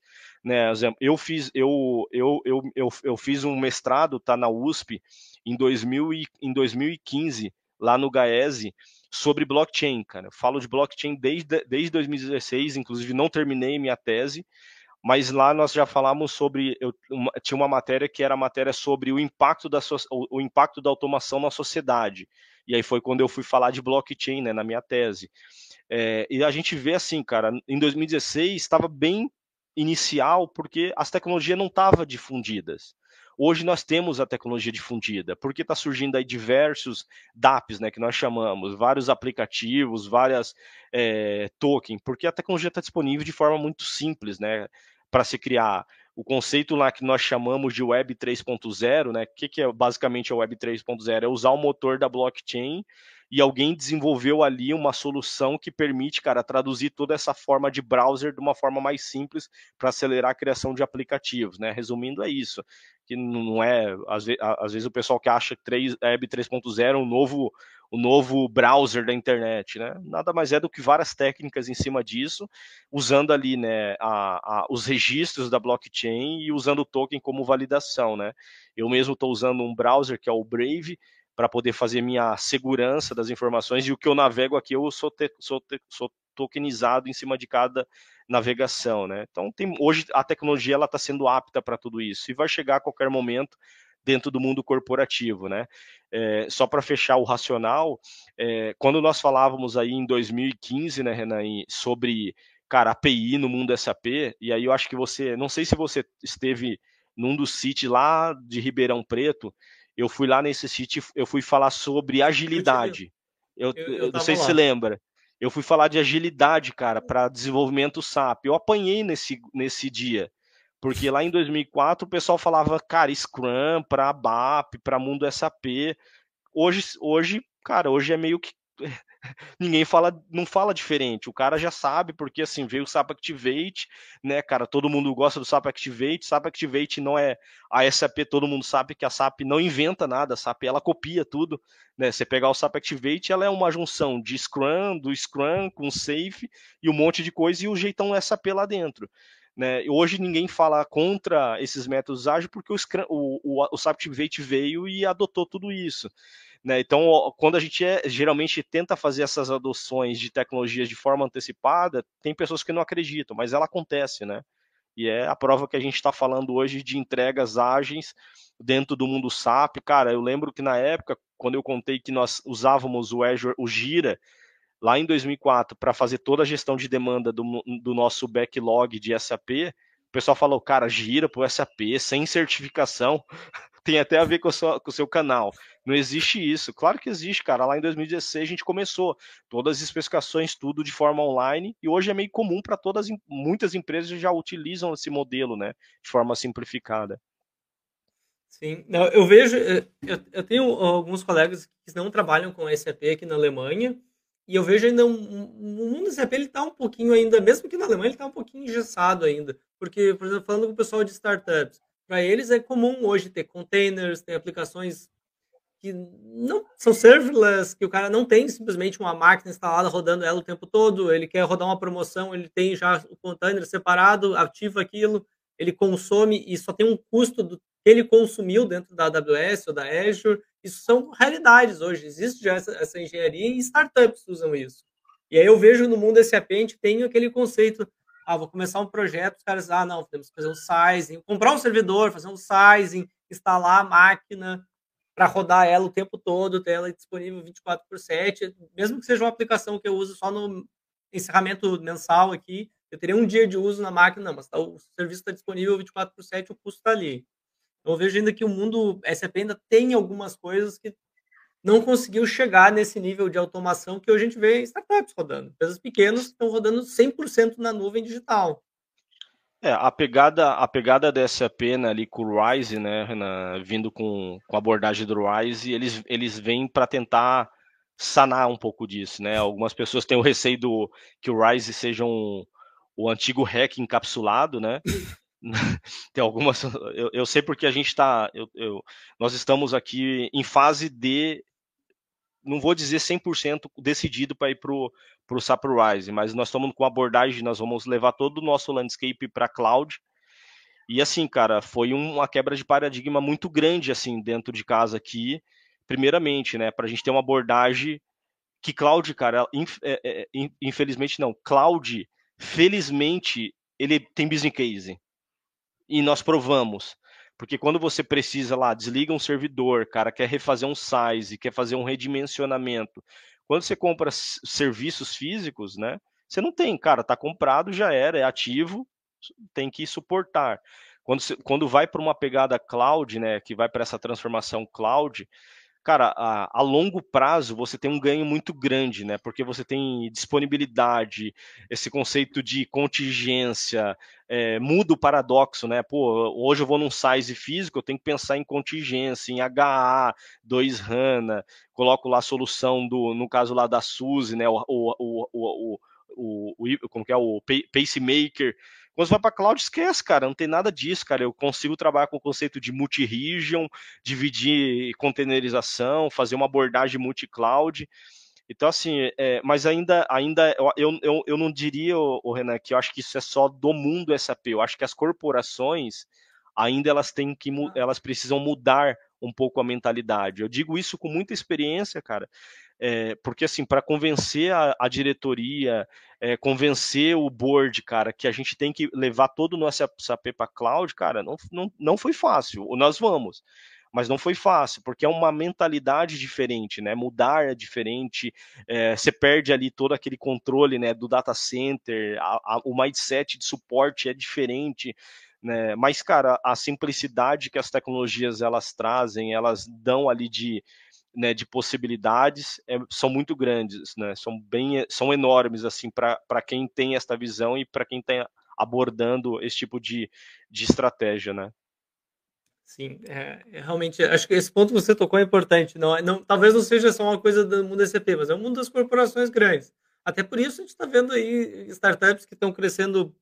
né? Eu fiz eu eu, eu, eu, eu fiz um mestrado tá na USP em 2000 e, em 2015 lá no GAESE sobre blockchain, cara. Eu falo de blockchain desde, desde 2016, inclusive não terminei minha tese, mas lá nós já falamos sobre, eu, uma, tinha uma matéria que era a matéria sobre o impacto, da, o, o, impacto da automação na sociedade. E aí foi quando eu fui falar de blockchain, né, na minha tese. É, e a gente vê assim, cara, em 2016 estava bem inicial, porque as tecnologias não estavam difundidas. Hoje nós temos a tecnologia difundida, porque está surgindo aí diversos DApps, né, que nós chamamos, vários aplicativos, várias é, tokens, porque a tecnologia está disponível de forma muito simples, né, para se criar. O conceito lá que nós chamamos de Web 3.0, né, o que, que é basicamente a Web 3.0? É usar o motor da blockchain e alguém desenvolveu ali uma solução que permite, cara, traduzir toda essa forma de browser de uma forma mais simples para acelerar a criação de aplicativos, né? Resumindo, é isso. Que não é, às vezes, às vezes o pessoal que acha que 3, Web 3.0 é um novo, o novo browser da internet, né? Nada mais é do que várias técnicas em cima disso, usando ali, né, a, a, os registros da blockchain e usando o token como validação, né? Eu mesmo estou usando um browser que é o Brave, para poder fazer minha segurança das informações e o que eu navego aqui eu sou, te, sou, te, sou tokenizado em cima de cada navegação, né? Então tem, hoje a tecnologia ela está sendo apta para tudo isso e vai chegar a qualquer momento dentro do mundo corporativo, né? É, só para fechar o racional, é, quando nós falávamos aí em 2015, né, Renan, sobre cara API no mundo SAP, e aí eu acho que você, não sei se você esteve num dos sítios lá de Ribeirão Preto, eu fui lá nesse sítio, eu fui falar sobre agilidade. Eu, eu, eu não sei lá. se você lembra. Eu fui falar de agilidade, cara, para desenvolvimento SAP. Eu apanhei nesse, nesse dia. Porque lá em 2004 o pessoal falava, cara, Scrum para BAP, para mundo SAP. Hoje, hoje, cara, hoje é meio que *laughs* ninguém fala, não fala diferente. O cara já sabe, porque assim, veio o SAP Activate, né, cara? Todo mundo gosta do SAP Activate. SAP Activate não é a SAP, todo mundo sabe que a SAP não inventa nada, a SAP ela copia tudo, né? Você pegar o SAP Activate, ela é uma junção de Scrum, do Scrum com Safe e um monte de coisa e o jeitão SAP lá dentro. Né? Hoje ninguém fala contra esses métodos ágeis porque o, Scrum, o, o, o SAP Activate veio e adotou tudo isso. Né? Então, quando a gente é, geralmente tenta fazer essas adoções de tecnologias de forma antecipada, tem pessoas que não acreditam, mas ela acontece, né? E é a prova que a gente está falando hoje de entregas ágeis dentro do mundo SAP. Cara, eu lembro que na época, quando eu contei que nós usávamos o Azure, o Gira, lá em 2004, para fazer toda a gestão de demanda do, do nosso backlog de SAP, o pessoal falou, cara, gira para o SAP, sem certificação tem até a ver com, com o seu canal. Não existe isso. Claro que existe, cara. Lá em 2016 a gente começou todas as especificações, tudo de forma online, e hoje é meio comum para todas, muitas empresas já utilizam esse modelo, né, de forma simplificada. Sim, eu vejo, eh, eu, tenho alguns colegas que não trabalham com SAP aqui na Alemanha, e eu vejo ainda o mundo SAP ele está um pouquinho ainda, mesmo que na Alemanha ele está um pouquinho engessado ainda, porque, por exemplo, falando com o pessoal de startups, para eles é comum hoje ter containers, ter aplicações que não são serverless, que o cara não tem simplesmente uma máquina instalada rodando ela o tempo todo, ele quer rodar uma promoção, ele tem já o container separado, ativa aquilo, ele consome e só tem um custo do que ele consumiu dentro da AWS ou da Azure. Isso são realidades hoje, existe já essa, essa engenharia e startups usam isso. E aí eu vejo no mundo SAP, a gente tem aquele conceito ah, vou começar um projeto, os caras, ah, não, temos que fazer um sizing, comprar um servidor, fazer um sizing, instalar a máquina para rodar ela o tempo todo, ter ela disponível 24 por 7, mesmo que seja uma aplicação que eu uso só no encerramento mensal aqui, eu teria um dia de uso na máquina, mas tá, o serviço está disponível 24 por 7, o custo está ali. Então, eu vejo ainda que o mundo SAP ainda tem algumas coisas que não conseguiu chegar nesse nível de automação que hoje a gente vê startups rodando. Empresas pequenas estão rodando 100% na nuvem digital. É, a pegada, a pegada da SAP né, ali com o Rise, né, Renan, vindo com, com a abordagem do Rise, eles, eles vêm para tentar sanar um pouco disso, né? Algumas pessoas têm o receio do que o Rise seja um, o antigo hack encapsulado, né? *laughs* tem algumas. Eu, eu, sei porque a gente está. Nós estamos aqui em fase de não vou dizer 100% decidido para ir para o SAP Rise, mas nós estamos com abordagem, nós vamos levar todo o nosso landscape para cloud. E assim, cara, foi uma quebra de paradigma muito grande assim dentro de casa aqui. Primeiramente, né, para a gente ter uma abordagem que cloud, cara, é, é, infelizmente não, cloud, felizmente ele tem business case. E nós provamos. Porque quando você precisa lá, desliga um servidor, cara, quer refazer um size, quer fazer um redimensionamento. Quando você compra serviços físicos, né? Você não tem, cara, tá comprado, já era, é ativo, tem que suportar. Quando, você, quando vai para uma pegada cloud, né, que vai para essa transformação cloud, cara, a, a, longo prazo você tem um ganho muito grande, né? Porque você tem disponibilidade, esse conceito de contingência, é, muda o paradoxo, né? Pô, hoje eu vou num size físico, eu tenho que pensar em contingência, em HA, 2 HANA, coloco lá a solução do, no caso lá da Suzy, né? O, o, o, o, o, como que é o pacemaker. Quando você vai para cloud, esquece, cara, não tem nada disso, cara. Eu consigo trabalhar com o conceito de multi-region, dividir containerização, fazer uma abordagem multi-cloud. Então, assim, é, mas ainda, ainda eu, eu, eu não diria, o Renan, que eu acho que isso é só do mundo SAP. Eu acho que as corporações ainda elas têm que elas precisam mudar um pouco a mentalidade. Eu digo isso com muita experiência, cara, é, porque assim, para convencer a, a diretoria, é, convencer o board, cara, que a gente tem que levar todo o nosso SAP para cloud, cara, não, não, não foi fácil. Nós vamos mas não foi fácil, porque é uma mentalidade diferente, né? Mudar é diferente, é, você perde ali todo aquele controle né, do data center, a, a, o mindset de suporte é diferente. Né? Mas, cara, a simplicidade que as tecnologias elas trazem, elas dão ali de, né, de possibilidades é, são muito grandes, né? São bem, são enormes assim para quem tem esta visão e para quem está abordando esse tipo de, de estratégia, né? Sim, é, é, realmente, acho que esse ponto que você tocou é importante. Não, é, não, talvez não seja só uma coisa do mundo SAP, mas é o mundo das corporações grandes. Até por isso a gente está vendo aí startups que estão crescendo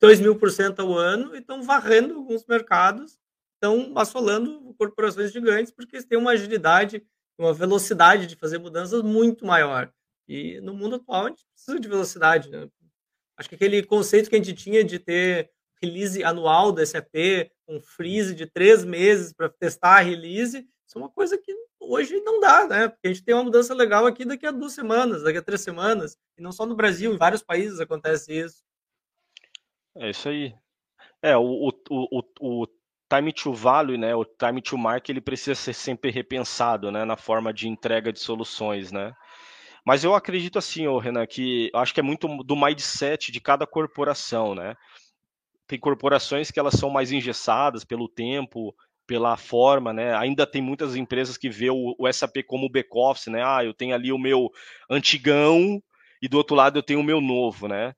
2 mil por cento ao ano e estão varrendo alguns mercados, estão assolando corporações gigantes, porque eles têm uma agilidade, uma velocidade de fazer mudanças muito maior. E no mundo atual a gente precisa de velocidade. Né? Acho que aquele conceito que a gente tinha de ter release anual do SAP, um freeze de três meses para testar a release, isso é uma coisa que hoje não dá, né? Porque a gente tem uma mudança legal aqui daqui a duas semanas, daqui a três semanas, e não só no Brasil, em vários países acontece isso. É isso aí. É, o, o, o, o time to value, né, o time to market, ele precisa ser sempre repensado, né, na forma de entrega de soluções, né. Mas eu acredito assim, ô Renan, que acho que é muito do mindset de cada corporação, né tem corporações que elas são mais engessadas pelo tempo, pela forma, né? Ainda tem muitas empresas que vê o, o SAP como back-office, né? Ah, eu tenho ali o meu antigão e do outro lado eu tenho o meu novo, né?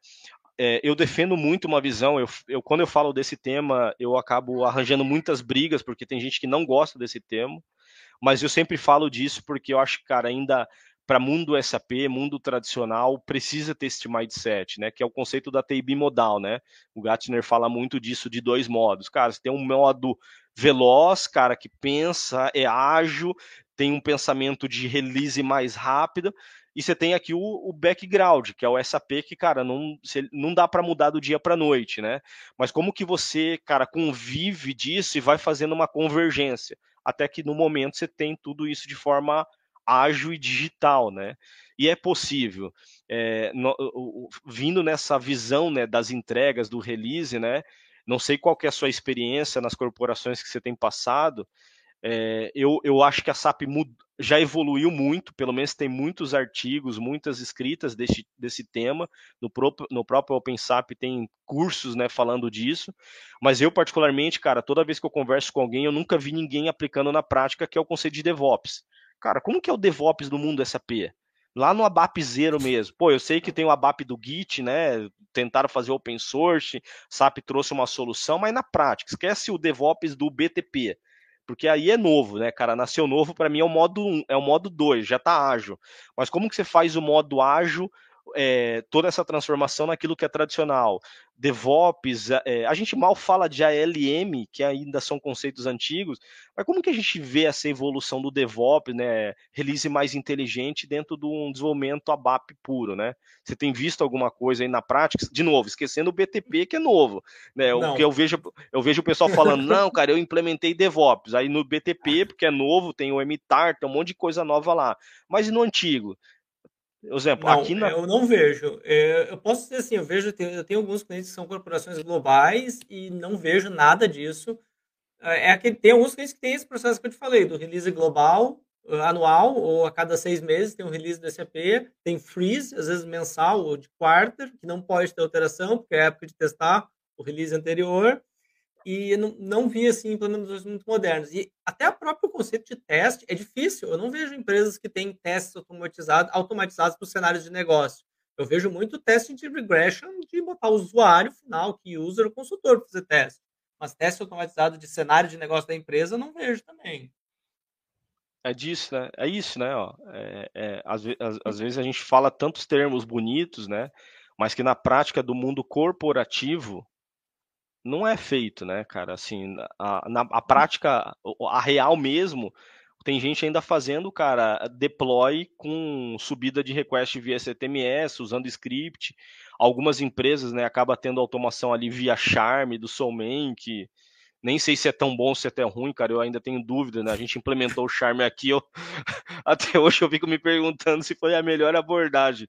É, eu defendo muito uma visão. Eu, eu, quando eu falo desse tema, eu acabo arranjando muitas brigas porque tem gente que não gosta desse tema. Mas eu sempre falo disso porque eu acho, cara, ainda para mundo SAP, mundo tradicional, precisa ter este mindset, né? Que é o conceito da TI bimodal, né? O Gartner fala muito disso de dois modos. Cara, você tem um modo veloz, cara, que pensa, é ágil, tem um pensamento de release mais rápido, e você tem aqui o, o background, que é o SAP, que, cara, não, não dá para mudar do dia para noite, né? Mas como que você, cara, convive disso e vai fazendo uma convergência? Até que no momento você tem tudo isso de forma ágil e digital, né? E é possível, é, no, o, vindo nessa visão né, das entregas, do release, né? Não sei qual é a sua experiência nas corporações que você tem passado, é, eu, eu acho que a SAP já evoluiu muito, pelo menos tem muitos artigos, muitas escritas desse, desse tema. No próprio, no próprio OpenSAP tem cursos né, falando disso. Mas eu, particularmente, cara, toda vez que eu converso com alguém, eu nunca vi ninguém aplicando na prática, que é o conceito de DevOps. Cara, como que é o DevOps no mundo SAP? Lá no ABAP zero mesmo. Pô, eu sei que tem o ABAP do Git, né? Tentaram fazer open source, SAP trouxe uma solução, mas na prática, esquece o DevOps do BTP. Porque aí é novo, né, cara? Nasceu novo, para mim é o modo 1, é o modo 2, já tá ágil. Mas como que você faz o modo ágil é, toda essa transformação naquilo que é tradicional. DevOps, é, a gente mal fala de ALM, que ainda são conceitos antigos, mas como que a gente vê essa evolução do DevOps, né, release mais inteligente dentro de um desenvolvimento ABAP puro, né? Você tem visto alguma coisa aí na prática? De novo, esquecendo o BTP, que é novo, né? O que eu vejo, eu vejo o pessoal falando, *laughs* não, cara, eu implementei DevOps, aí no BTP, porque é novo, tem o MTAR, tem um monte de coisa nova lá. Mas e no antigo? Exemplo, não, aqui na... Eu não vejo. É, eu posso dizer assim, eu vejo, eu tenho alguns clientes que são corporações globais e não vejo nada disso. É, é aquele, tem alguns clientes que têm esse processo que eu te falei, do release global, uh, anual, ou a cada seis meses tem um release do SAP, tem freeze, às vezes mensal ou de quarter, que não pode ter alteração, porque é época de testar o release anterior e não, não vi assim implementações muito modernas. E até o próprio conceito de teste é difícil. Eu não vejo empresas que têm testes automatizados, automatizados para os cenários de negócio. Eu vejo muito teste de regression de botar o usuário final, que user, o consultor, para fazer teste. Mas teste automatizado de cenário de negócio da empresa, eu não vejo também. É disso, né? É isso, né? Ó, é, é, às, às, às, vezes a gente fala tantos termos bonitos, né? Mas que na prática do mundo corporativo não é feito, né, cara? Assim, a, na, a prática, a real mesmo, tem gente ainda fazendo, cara, deploy com subida de request via CTMS, usando script. Algumas empresas, né, acaba tendo automação ali via Charm do Soulman, que nem sei se é tão bom, se é tão ruim, cara. Eu ainda tenho dúvida, né? A gente implementou o Charme aqui, eu... *laughs* até hoje eu fico me perguntando se foi a melhor abordagem.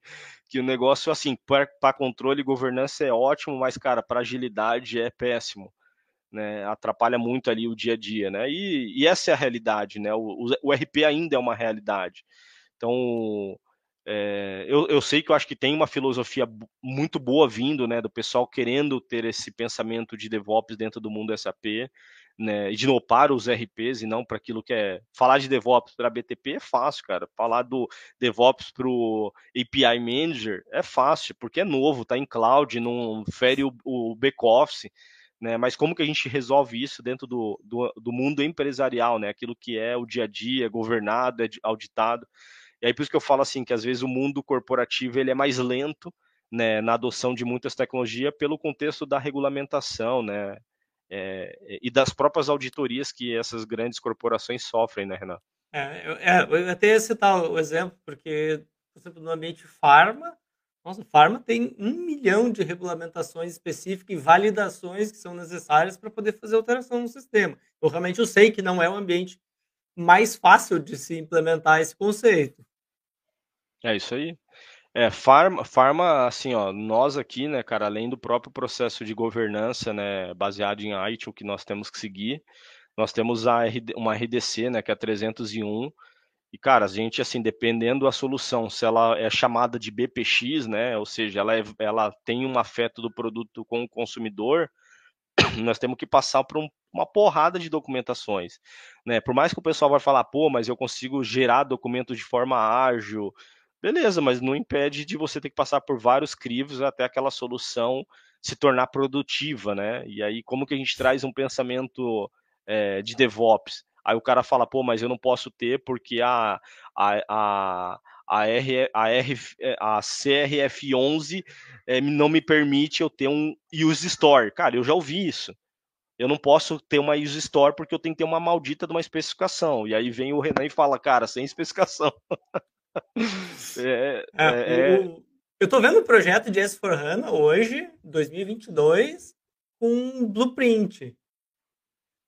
Que o negócio, assim, para controle e governança é ótimo, mas, cara, para agilidade é péssimo. Né, atrapalha muito ali o dia a dia, né? E, e essa é a realidade, né? O, o, RP ainda é uma realidade. Então, é, eu, eu, sei que eu acho que tem uma filosofia muito boa vindo, né, do pessoal querendo ter esse pensamento de DevOps dentro do mundo SAP, né, de não para os RPs e não para aquilo que é falar de DevOps para BTP é fácil, cara. Falar do DevOps para o API Manager é fácil, porque é novo, tá em cloud, não fere o, o back-office. Né, mas como que a gente resolve isso dentro do, do, do mundo empresarial, né? Aquilo que é o dia a dia, governado, é auditado. E aí por isso que eu falo assim que às vezes o mundo corporativo ele é mais lento né, na adoção de muitas tecnologias pelo contexto da regulamentação, né? É, e das próprias auditorias que essas grandes corporações sofrem, né, Renan? É, eu, é, eu até ia citar o exemplo, porque, por exemplo, no ambiente farma, nossa, farma tem um milhão de regulamentações específicas e validações que são necessárias para poder fazer alteração no sistema. Eu realmente eu sei que não é o ambiente mais fácil de se implementar esse conceito. É isso aí. É, farma, farma, assim, ó, nós aqui, né, cara, além do próprio processo de governança, né, baseado em ITIL que nós temos que seguir, nós temos a RD, uma RDC, né, que é a 301, e, cara, a gente, assim, dependendo da solução, se ela é chamada de BPX, né, ou seja, ela, é, ela tem um afeto do produto com o consumidor, *clears throat* nós temos que passar por um, uma porrada de documentações, né, por mais que o pessoal vai falar, pô, mas eu consigo gerar documentos de forma ágil, Beleza, mas não impede de você ter que passar por vários crivos até aquela solução se tornar produtiva, né? E aí, como que a gente traz um pensamento é, de DevOps? Aí o cara fala, pô, mas eu não posso ter porque a, a, a, a, R, a, R, a CRF11 é, não me permite eu ter um use store. Cara, eu já ouvi isso. Eu não posso ter uma use store porque eu tenho que ter uma maldita de uma especificação. E aí vem o Renan e fala, cara, sem especificação. *laughs* é, é, é... O, eu estou vendo o um projeto de S4HANA hoje, 2022, com blueprint.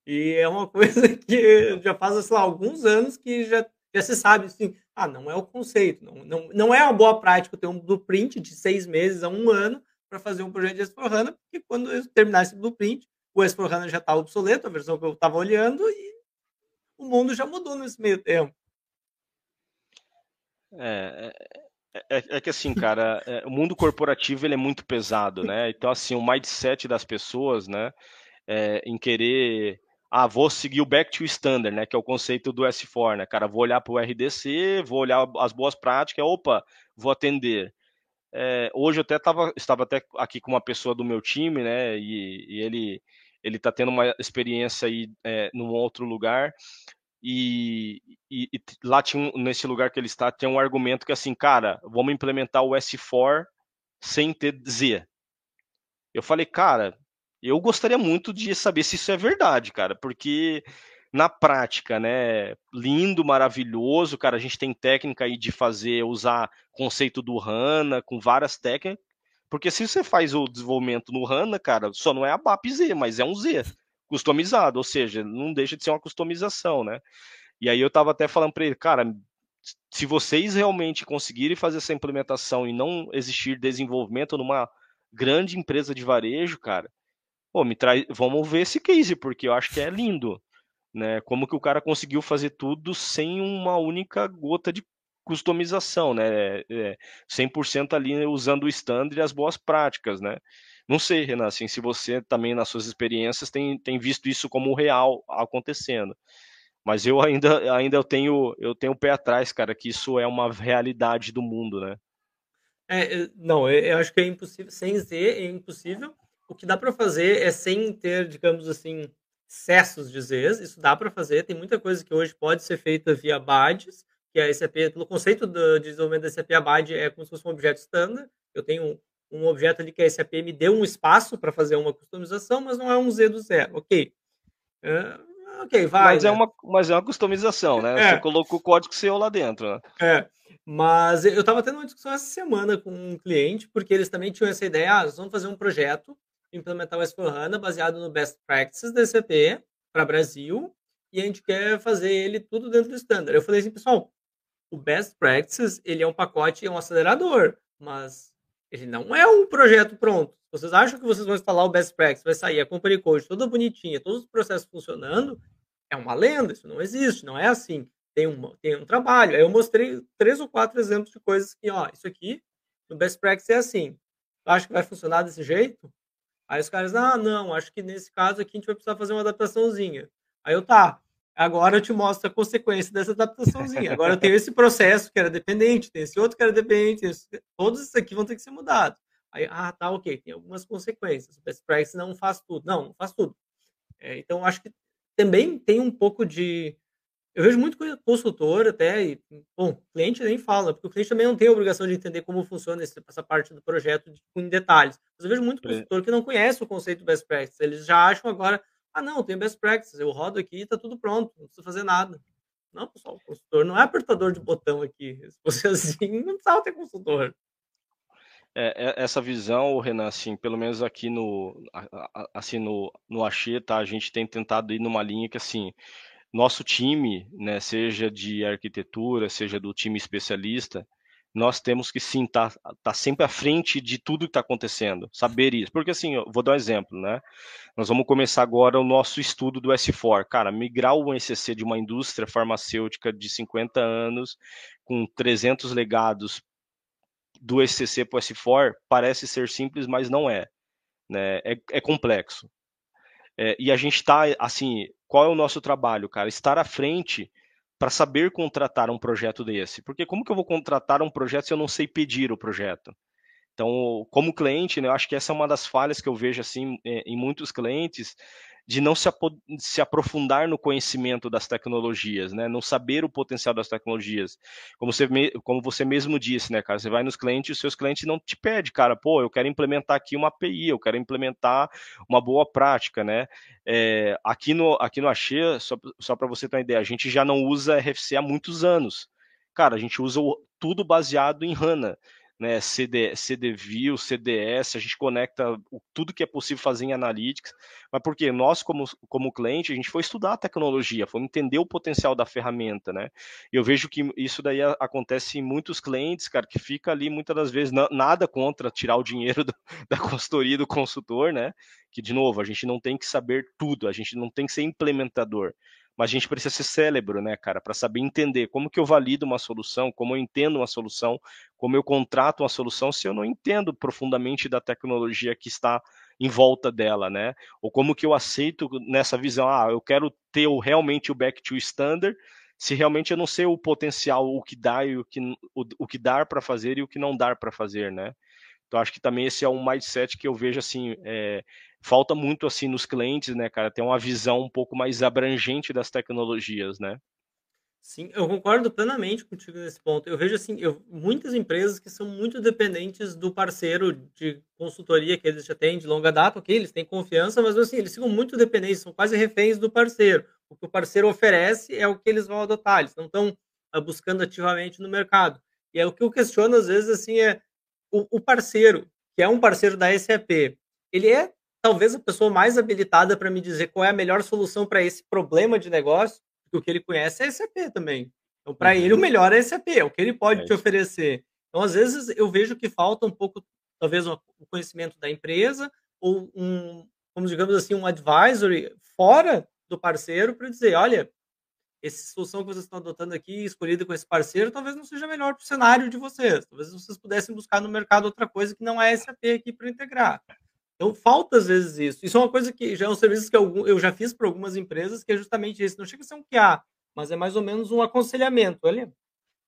E é uma *laughs* coisa que já faz, sei lá, alguns anos que já, já se sabe, assim, ah, não é o conceito, não, não, não é uma boa prática ter um blueprint de seis meses a um ano para fazer um projeto de S4HANA, porque quando eu terminar esse blueprint, o S4HANA já está obsoleto, a versão que eu estava olhando, e o mundo já mudou nesse meio tempo. É, é, é, é, que assim, cara, é, o mundo corporativo ele é muito pesado, né? Então, assim, o mindset das pessoas, né, é, em querer, ah, vou seguir o back to standard, né, que é o conceito do S4, né, cara, vou olhar para o RDC, vou olhar as boas práticas, opa, vou atender. É, hoje eu até tava, estava até aqui com uma pessoa do meu time, né, e, e ele ele está tendo uma experiência aí é, num outro lugar e, e, e, lá tinha nesse lugar que ele está tem um argumento que assim, cara, vamos implementar o S4 sem ter Z. Eu falei, cara, eu gostaria muito de saber se isso é verdade, cara, porque na prática, né, lindo, maravilhoso, cara, a gente tem técnica aí de fazer, usar conceito do HANA com várias técnicas, porque se você faz o desenvolvimento no HANA, cara, só não é a BAP Z, mas é um Z customizado, ou seja, não deixa de ser uma customização, né? E aí eu estava até falando para ele, cara, se vocês realmente conseguirem fazer essa implementação e não existir desenvolvimento numa grande empresa de varejo, cara, pô, me traz, vamos ver esse case porque eu acho que é lindo, né? Como que o cara conseguiu fazer tudo sem uma única gota de customização, né? É, 100% ali usando o standard e as boas práticas, né? Não sei, Renan, assim, se você também nas suas experiências tem, tem visto isso como real acontecendo. Mas eu ainda, ainda eu tenho eu tenho o pé atrás, cara, que isso é uma realidade do mundo, né? É, não, eu acho que é impossível, sem Z é impossível. O que dá para fazer é sem ter, digamos assim, excessos de Zs, isso dá para fazer. Tem muita coisa que hoje pode ser feita via badges, que a SAP, pelo conceito do desenvolvimento da SAP, a badge é como se fosse um objeto standard. Eu tenho um, objeto ali que a SAP me deu um espaço para fazer uma customização, mas não é um Z do zero. Ok. Uh, ok, vai. Mas, é né? é uma, mas é uma customização, né? É. Você colocou o código seu lá dentro, né? É. Mas eu estava tendo uma discussão essa semana com um cliente, porque eles também tinham essa ideia, ah, nós vamos fazer um projeto, implementar o S4HANA baseado no Best Practices da SAP para Brasil, e a gente quer fazer ele tudo dentro do standard. Eu falei assim, pessoal, o Best Practices, ele é um pacote, é um acelerador, mas ele não é um projeto pronto. Vocês acham que vocês vão instalar o Best Practices, vai sair a Company Code toda bonitinha, todos os processos funcionando? É uma lenda, isso não existe, não é assim. Tem um, tem um trabalho. Aí eu mostrei três ou quatro exemplos de coisas que, ó, isso aqui no Best Practices é assim. Tu acha que vai funcionar desse jeito? Aí os caras, ah, não, acho que nesse caso aqui a gente vai precisar fazer uma adaptaçãozinha. Aí eu, tá, Agora eu te mostro a consequência dessa adaptaçãozinha. Agora eu tenho esse processo que era dependente, tem esse outro que era dependente, esse... todos esses aqui vão ter que ser mudados. Aí, ah, tá, ok, tem algumas consequências. O best practice não faz tudo. Não, não faz tudo. É, então, acho que também tem um pouco de. Eu vejo muito consultor até, e, bom, cliente nem fala, porque o cliente também não tem a obrigação de entender como funciona essa parte do projeto em detalhes. Mas eu vejo muito consultor que não conhece o conceito best practice. Eles já acham agora, ah, não, tem best practices, eu rodo aqui e tá tudo pronto, não precisa fazer nada. Não, pessoal, o consultor não é apertador de botão aqui. Se fosse *laughs* assim, não precisava ter consultor. É, é, essa visão, Renan, assim, pelo menos aqui no, assim, no, no Axê, tá? A gente tem tentado ir numa linha que, assim, nosso time, né, seja de arquitetura, seja do time especialista, nós temos que sim estar tá, tá sempre à frente de tudo que está acontecendo, saber isso. Porque assim, eu vou dar um exemplo, né? Nós vamos começar agora o nosso estudo do S4. Cara, migrar o ECC de uma indústria farmacêutica de 50 anos, com 300 legados do ECC para o S4, parece ser simples, mas não é. Né? É, é complexo. É, e a gente está, assim, qual é o nosso trabalho, cara? Estar à frente para saber contratar um projeto desse. Porque como que eu vou contratar um projeto se eu não sei pedir o projeto? Então, como cliente, né, eu acho que essa é uma das falhas que eu vejo assim é, em muitos clientes de não se, se, aprofundar no conhecimento das tecnologias, né? Não saber o potencial das tecnologias. Como você, como você mesmo disse, né, cara? Você vai nos clientes e os seus clientes não te pedem, cara, pô, eu quero implementar aqui uma API, eu quero implementar uma boa prática, né? É, aqui no aqui no Axê, só, só para você ter uma ideia, a gente já não usa RFC há muitos anos. Cara, a gente usa o, tudo baseado em HANA né, CD, CDView, CDS, a gente conecta o, tudo que é possível fazer em Analytics, mas porque nós, como, como cliente, a gente foi estudar a tecnologia, foi entender o potencial da ferramenta, né? Eu vejo que isso daí acontece em muitos clientes, cara, que fica ali muitas das vezes nada contra tirar o dinheiro *laughs* do, da consultoria do consultor, né? Que, de novo, a gente não tem que saber tudo, a gente não tem que ser implementador mas a gente precisa ser cérebro, né, cara, para saber entender como que eu valido uma solução, como eu entendo uma solução, como eu contrato uma solução se eu não entendo profundamente da tecnologia que está em volta dela, né? Ou como que eu aceito nessa visão, ah, eu quero ter realmente o back to standard, se realmente eu não sei o potencial, o que dá e o que, o, o que dar para fazer e o que não dar para fazer, né? Então acho que também esse é um mindset que eu vejo assim, é, falta muito assim nos clientes, né, cara, ter uma visão um pouco mais abrangente das tecnologias, né? Sim, eu concordo plenamente contigo nesse ponto. Eu vejo assim, eu, muitas empresas que são muito dependentes do parceiro de consultoria que eles já têm de longa data, ok, eles têm confiança, mas assim, eles ficam muito dependentes, são quase reféns do parceiro. O que o parceiro oferece é o que eles vão adotar, eles não estão uh, buscando ativamente no mercado. E é o que eu questiono às vezes assim é o, o parceiro, que é um parceiro da SAP, ele é talvez a pessoa mais habilitada para me dizer qual é a melhor solução para esse problema de negócio, porque o que ele conhece é SAP também. Então, para uhum. ele, o melhor é SAP, é o que ele pode é te oferecer. Então, às vezes, eu vejo que falta um pouco, talvez, o conhecimento da empresa, ou um, como digamos assim, um advisory fora do parceiro para dizer, olha, essa solução que vocês estão adotando aqui, escolhida com esse parceiro, talvez não seja melhor para o cenário de vocês. Talvez vocês pudessem buscar no mercado outra coisa que não é SAP aqui para integrar. Então, falta às vezes isso. Isso é uma coisa que já é um serviço que eu, já fiz para algumas empresas, que é justamente isso. Não chega a ser um QA, mas é mais ou menos um aconselhamento. Olha,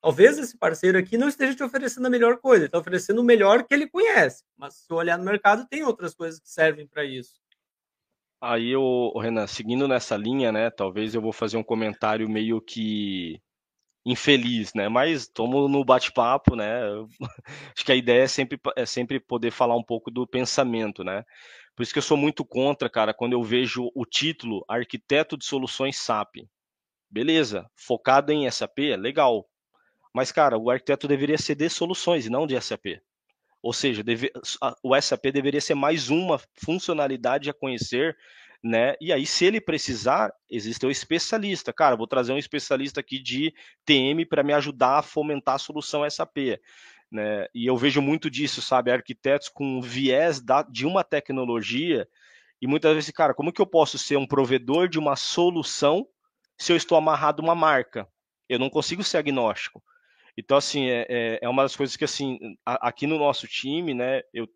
talvez esse parceiro aqui não esteja te oferecendo a melhor coisa, está oferecendo o melhor que ele conhece. Mas se olhar no mercado, tem outras coisas que servem para isso. Aí, o Renan, seguindo nessa linha, né? Talvez eu vou fazer um comentário meio que infeliz, né? Mas estamos no bate-papo, né? *laughs* Acho que a ideia é sempre, é sempre poder falar um pouco do pensamento, né? Por isso que eu sou muito contra, cara, quando eu vejo o título Arquiteto de Soluções SAP. Beleza, focado em SAP, legal. Mas, cara, o arquiteto deveria ser de soluções e não de SAP. Ou seja, deve, o SAP deveria ser mais uma funcionalidade a conhecer né? E aí, se ele precisar, existe o especialista. Cara, vou trazer um especialista aqui de TM para me ajudar a fomentar a solução SAP. Né? E eu vejo muito disso, sabe? Arquitetos com viés da, de uma tecnologia. E muitas vezes, cara, como que eu posso ser um provedor de uma solução se eu estou amarrado a uma marca? Eu não consigo ser agnóstico. Então, assim, é, é, é uma das coisas que, assim, aqui no nosso time, né, eu,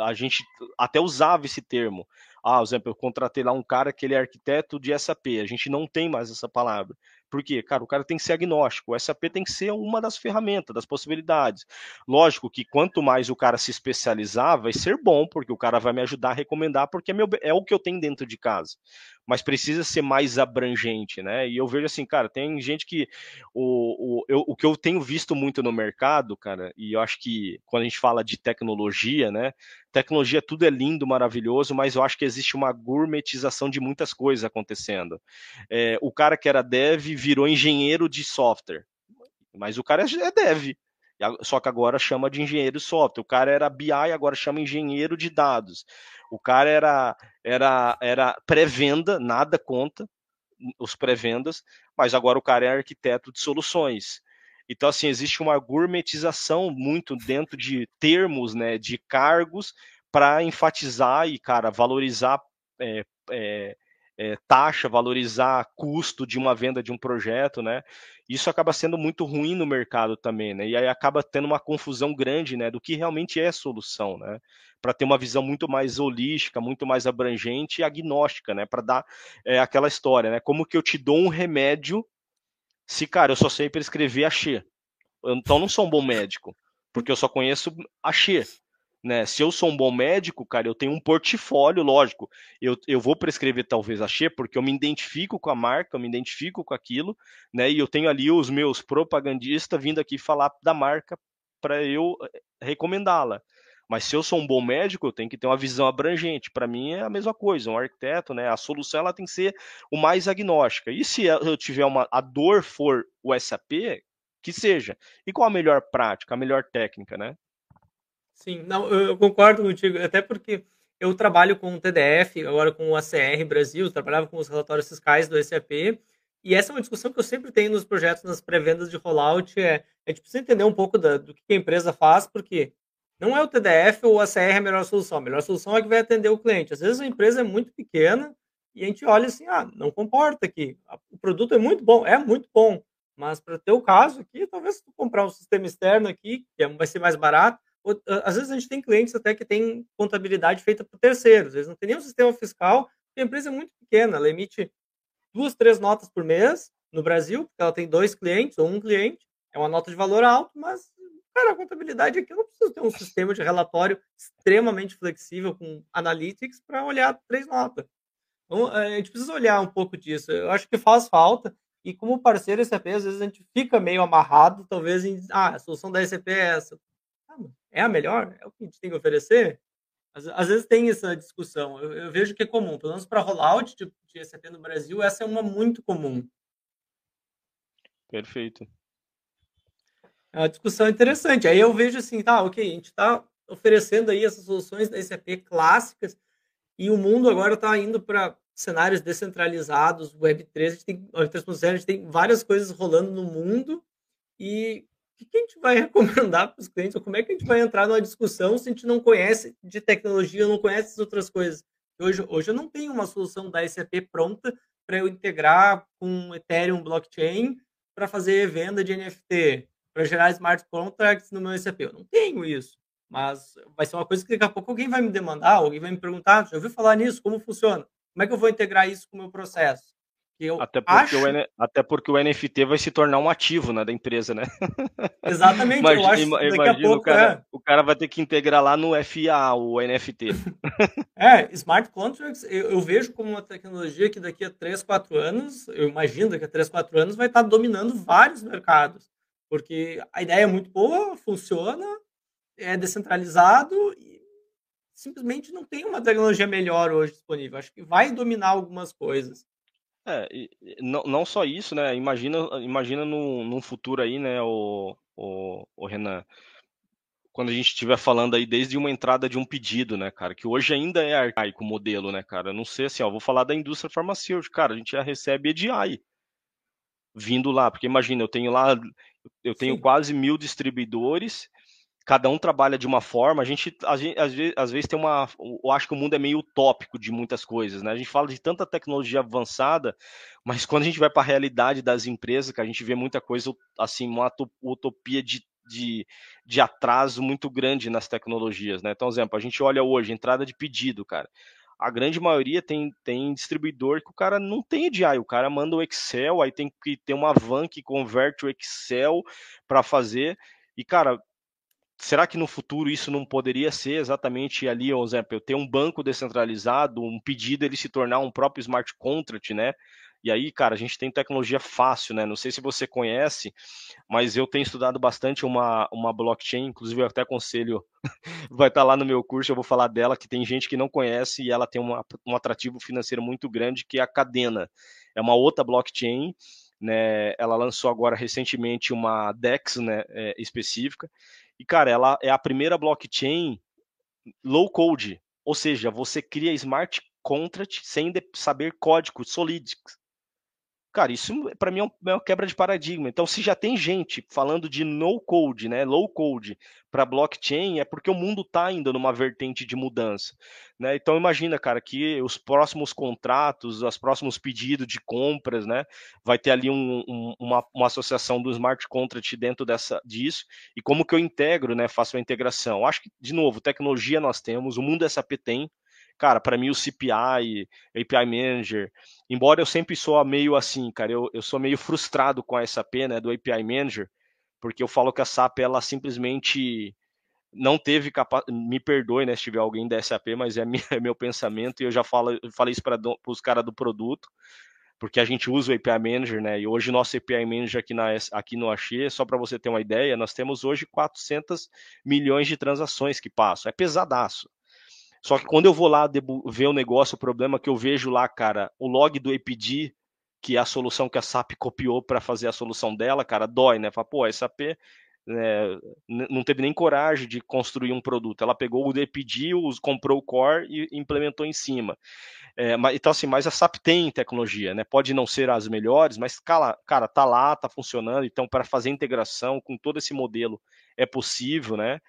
a gente até usava esse termo. Ah, por exemplo, eu contratei lá um cara que ele é arquiteto de SAP. A gente não tem mais essa palavra. Por quê? Cara, o cara tem que ser agnóstico. O SAP tem que ser uma das ferramentas, das possibilidades. Lógico que quanto mais o cara se especializar, vai ser bom, porque o cara vai me ajudar a recomendar, porque é, meu, é o que eu tenho dentro de casa. Mas precisa ser mais abrangente, né? E eu vejo assim, cara, tem gente que. O, o, eu, o que eu tenho visto muito no mercado, cara, e eu acho que quando a gente fala de tecnologia, né? Tecnologia, tudo é lindo, maravilhoso, mas eu acho que existe uma gourmetização de muitas coisas acontecendo. É, o cara que era dev virou engenheiro de software. Mas o cara é dev. Só que agora chama de engenheiro de software. O cara era BI, agora chama engenheiro de dados. O cara era, era, era pré-venda, nada conta os pré-vendas, mas agora o cara é arquiteto de soluções. Então, assim, existe uma gourmetização muito dentro de termos, né, de cargos, para enfatizar e, cara, valorizar é, é, é, taxa, valorizar custo de uma venda de um projeto, né? Isso acaba sendo muito ruim no mercado também, né? E aí acaba tendo uma confusão grande, né, do que realmente é solução, né? Para ter uma visão muito mais holística, muito mais abrangente e agnóstica, né? Para dar é, aquela história, né? Como que eu te dou um remédio se, cara, eu só sei prescrever a Xê? Então não sou um bom médico, porque eu só conheço a Xê. Né? Se eu sou um bom médico, cara, eu tenho um portfólio, lógico. Eu, eu vou prescrever talvez a Xê, porque eu me identifico com a marca, eu me identifico com aquilo, né? E eu tenho ali os meus propagandistas vindo aqui falar da marca para eu eh, recomendá-la. Mas se eu sou um bom médico, eu tenho que ter uma visão abrangente. Para mim é a mesma coisa, um arquiteto, né? A solução ela tem que ser o mais agnóstica. E se eu tiver uma a dor for o SAP, que seja. E qual a melhor prática, a melhor técnica, né? Sim, não, eu concordo contigo, até porque eu trabalho com o TDF, agora com o ACR Brasil, trabalhava com os relatórios fiscais do SAP, e essa é uma discussão que eu sempre tenho nos projetos, nas pré-vendas de rollout, é, a gente precisa entender um pouco da, do que a empresa faz, porque não é o TDF ou o ACR a melhor solução, a melhor solução é que vai atender o cliente. Às vezes a empresa é muito pequena e a gente olha assim, ah, não comporta aqui, o produto é muito bom, é muito bom, mas para o caso aqui, talvez se tu comprar um sistema externo aqui, que é, vai ser mais barato, às vezes a gente tem clientes até que tem contabilidade feita por terceiros, eles não têm nenhum sistema fiscal, a empresa é muito pequena, ela emite duas, três notas por mês no Brasil, porque ela tem dois clientes ou um cliente, é uma nota de valor alto, mas, cara, a contabilidade aqui eu não preciso ter um sistema de relatório extremamente flexível com analytics para olhar três notas. Então, a gente precisa olhar um pouco disso. Eu acho que faz falta. E como parceiro SAP, às vezes a gente fica meio amarrado, talvez, em ah, a solução da SAP é essa é a melhor? É o que a gente tem que oferecer? Às, às vezes tem essa discussão. Eu, eu, vejo que é comum, pelo menos para rollout de, de SAP no Brasil, essa é uma muito comum. Perfeito. É uma discussão interessante. Aí eu vejo assim, tá, ok, a gente está oferecendo aí essas soluções da SAP clássicas e o mundo agora está indo para cenários descentralizados, Web3, a gente tem, Web 3.0, a gente tem várias coisas rolando no mundo e o que a gente vai recomendar para os clientes? Ou como é que a gente vai entrar numa discussão se a gente não conhece de tecnologia, não conhece as outras coisas? Hoje, hoje eu não tenho uma solução da SAP pronta para eu integrar com Ethereum blockchain para fazer venda de NFT, para gerar smart contracts no meu SAP. Eu não tenho isso. Mas vai ser uma coisa que daqui a pouco alguém vai me demandar, alguém vai me perguntar, já ouviu falar nisso? Como funciona? Como é que eu vou integrar isso com o meu processo? Até, porque acho... o, até porque o NFT vai se tornar um ativo né, da empresa, né? Exatamente, imagina, eu acho imagina pouco, o, cara, é. o cara vai ter que integrar lá no FA o NFT. *laughs* é, smart contracts eu, eu, vejo como uma tecnologia que daqui a 3, 4 anos, eu imagino daqui a 3, 4 anos vai estar dominando vários mercados. Porque a ideia é muito boa, funciona, é descentralizado e simplesmente não tem uma tecnologia melhor hoje disponível. Acho que vai dominar algumas coisas. É, e, não, não só isso, né? Imagina, imagina num, num futuro aí, né, o, o, o Renan, quando a gente estiver falando aí desde uma entrada de um pedido, né, cara, que hoje ainda é arcaico o modelo, né, cara? Não sei assim, ó, vou falar da indústria farmacêutica, cara, a gente já recebe EDI vindo lá, porque imagina, eu tenho lá, eu tenho Sim. quase mil distribuidores cada um trabalha de uma forma. A gente, a gente às, vezes, às, vezes, tem uma. Eu acho que o mundo é meio utópico de muitas coisas, né? A gente fala de tanta tecnologia avançada, mas quando a gente vai para a realidade das empresas, que a gente vê muita coisa assim, uma utopia de, de, de atraso muito grande nas tecnologias, né? Então, exemplo, a gente olha hoje, entrada de pedido, cara. A grande maioria tem, tem distribuidor que o cara não tem EDI, o cara manda o Excel, aí tem que ter uma van que converte o Excel para fazer. E, cara, será que no futuro isso não poderia ser exatamente ali, por exemplo, eu ter um banco descentralizado, um pedido ele se tornar um próprio smart contract, né? E aí, cara, a gente tem tecnologia fácil, né? Não sei se você conhece, mas eu tenho estudado bastante uma, uma blockchain, inclusive eu até aconselho, *laughs* vai estar tá lá no meu curso, eu vou falar dela, que tem gente que não conhece e ela tem uma, um atrativo financeiro muito grande, que é a Cadena. É uma outra blockchain, né? Ela lançou agora recentemente uma DEX né, é, específica, e, cara, ela é a primeira blockchain low code, ou seja, você cria smart contract sem saber código Solidix. Cara, isso para mim é, é uma quebra de paradigma. Então, se já tem gente falando de no code, né, low code para blockchain, é porque o mundo está ainda numa vertente de mudança. Né? Então, imagina, cara, que os próximos contratos, os próximos pedidos de compras, né, vai ter ali um, um, uma, uma associação do smart contract dentro dessa, disso. E como que eu integro, né, faço a integração? Acho que, de novo, tecnologia nós temos, o mundo SAP tem, cara, para mim o CPI, API Manager, embora eu sempre sou meio assim, cara, eu, eu sou meio frustrado com a SAP, né, do API Manager, porque eu falo que a SAP, ela simplesmente não teve capacidade, me perdoe, né, se tiver alguém da SAP, mas é, minha, *laughs* é meu pensamento e eu já falo, eu falei isso para os caras do produto, porque a gente usa o API Manager, né? E hoje nosso API Manager aqui, na, aqui no Axê, só para você ter uma ideia, nós temos hoje 400 milhões de transações que passam. É pesadaço. Só que quando eu vou lá ver o negócio, o problema que eu vejo lá, cara, o log do APD, que é a solução que a SAP copiou para fazer a solução dela, cara, dói, né? Fala, pô, a SAP né, não teve nem coragem de construir um produto. Ela pegou o APD, comprou o core e implementou em cima. É, mas, então, assim, mas a SAP tem tecnologia, né? Pode não ser as melhores, mas, cara, cara tá lá, tá funcionando. Então, para fazer integração com todo esse modelo é possível, né?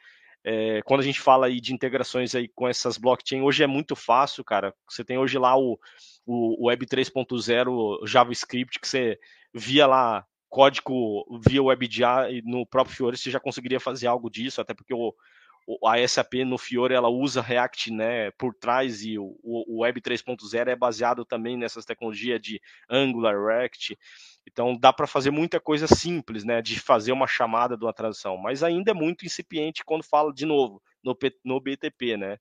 É, quando a gente fala aí de integrações aí com essas blockchain, hoje é muito fácil, cara. Você tem hoje lá o, o Web 3.0 JavaScript, que você via lá código via WebGL no próprio Fiore, você já conseguiria fazer algo disso, até porque o, a SAP no Fiore ela usa React né, por trás e o, o Web 3.0 é baseado também nessas tecnologias de Angular, React. Então dá para fazer muita coisa simples, né, de fazer uma chamada de uma tradução, mas ainda é muito incipiente quando fala de novo no, no BTP, né?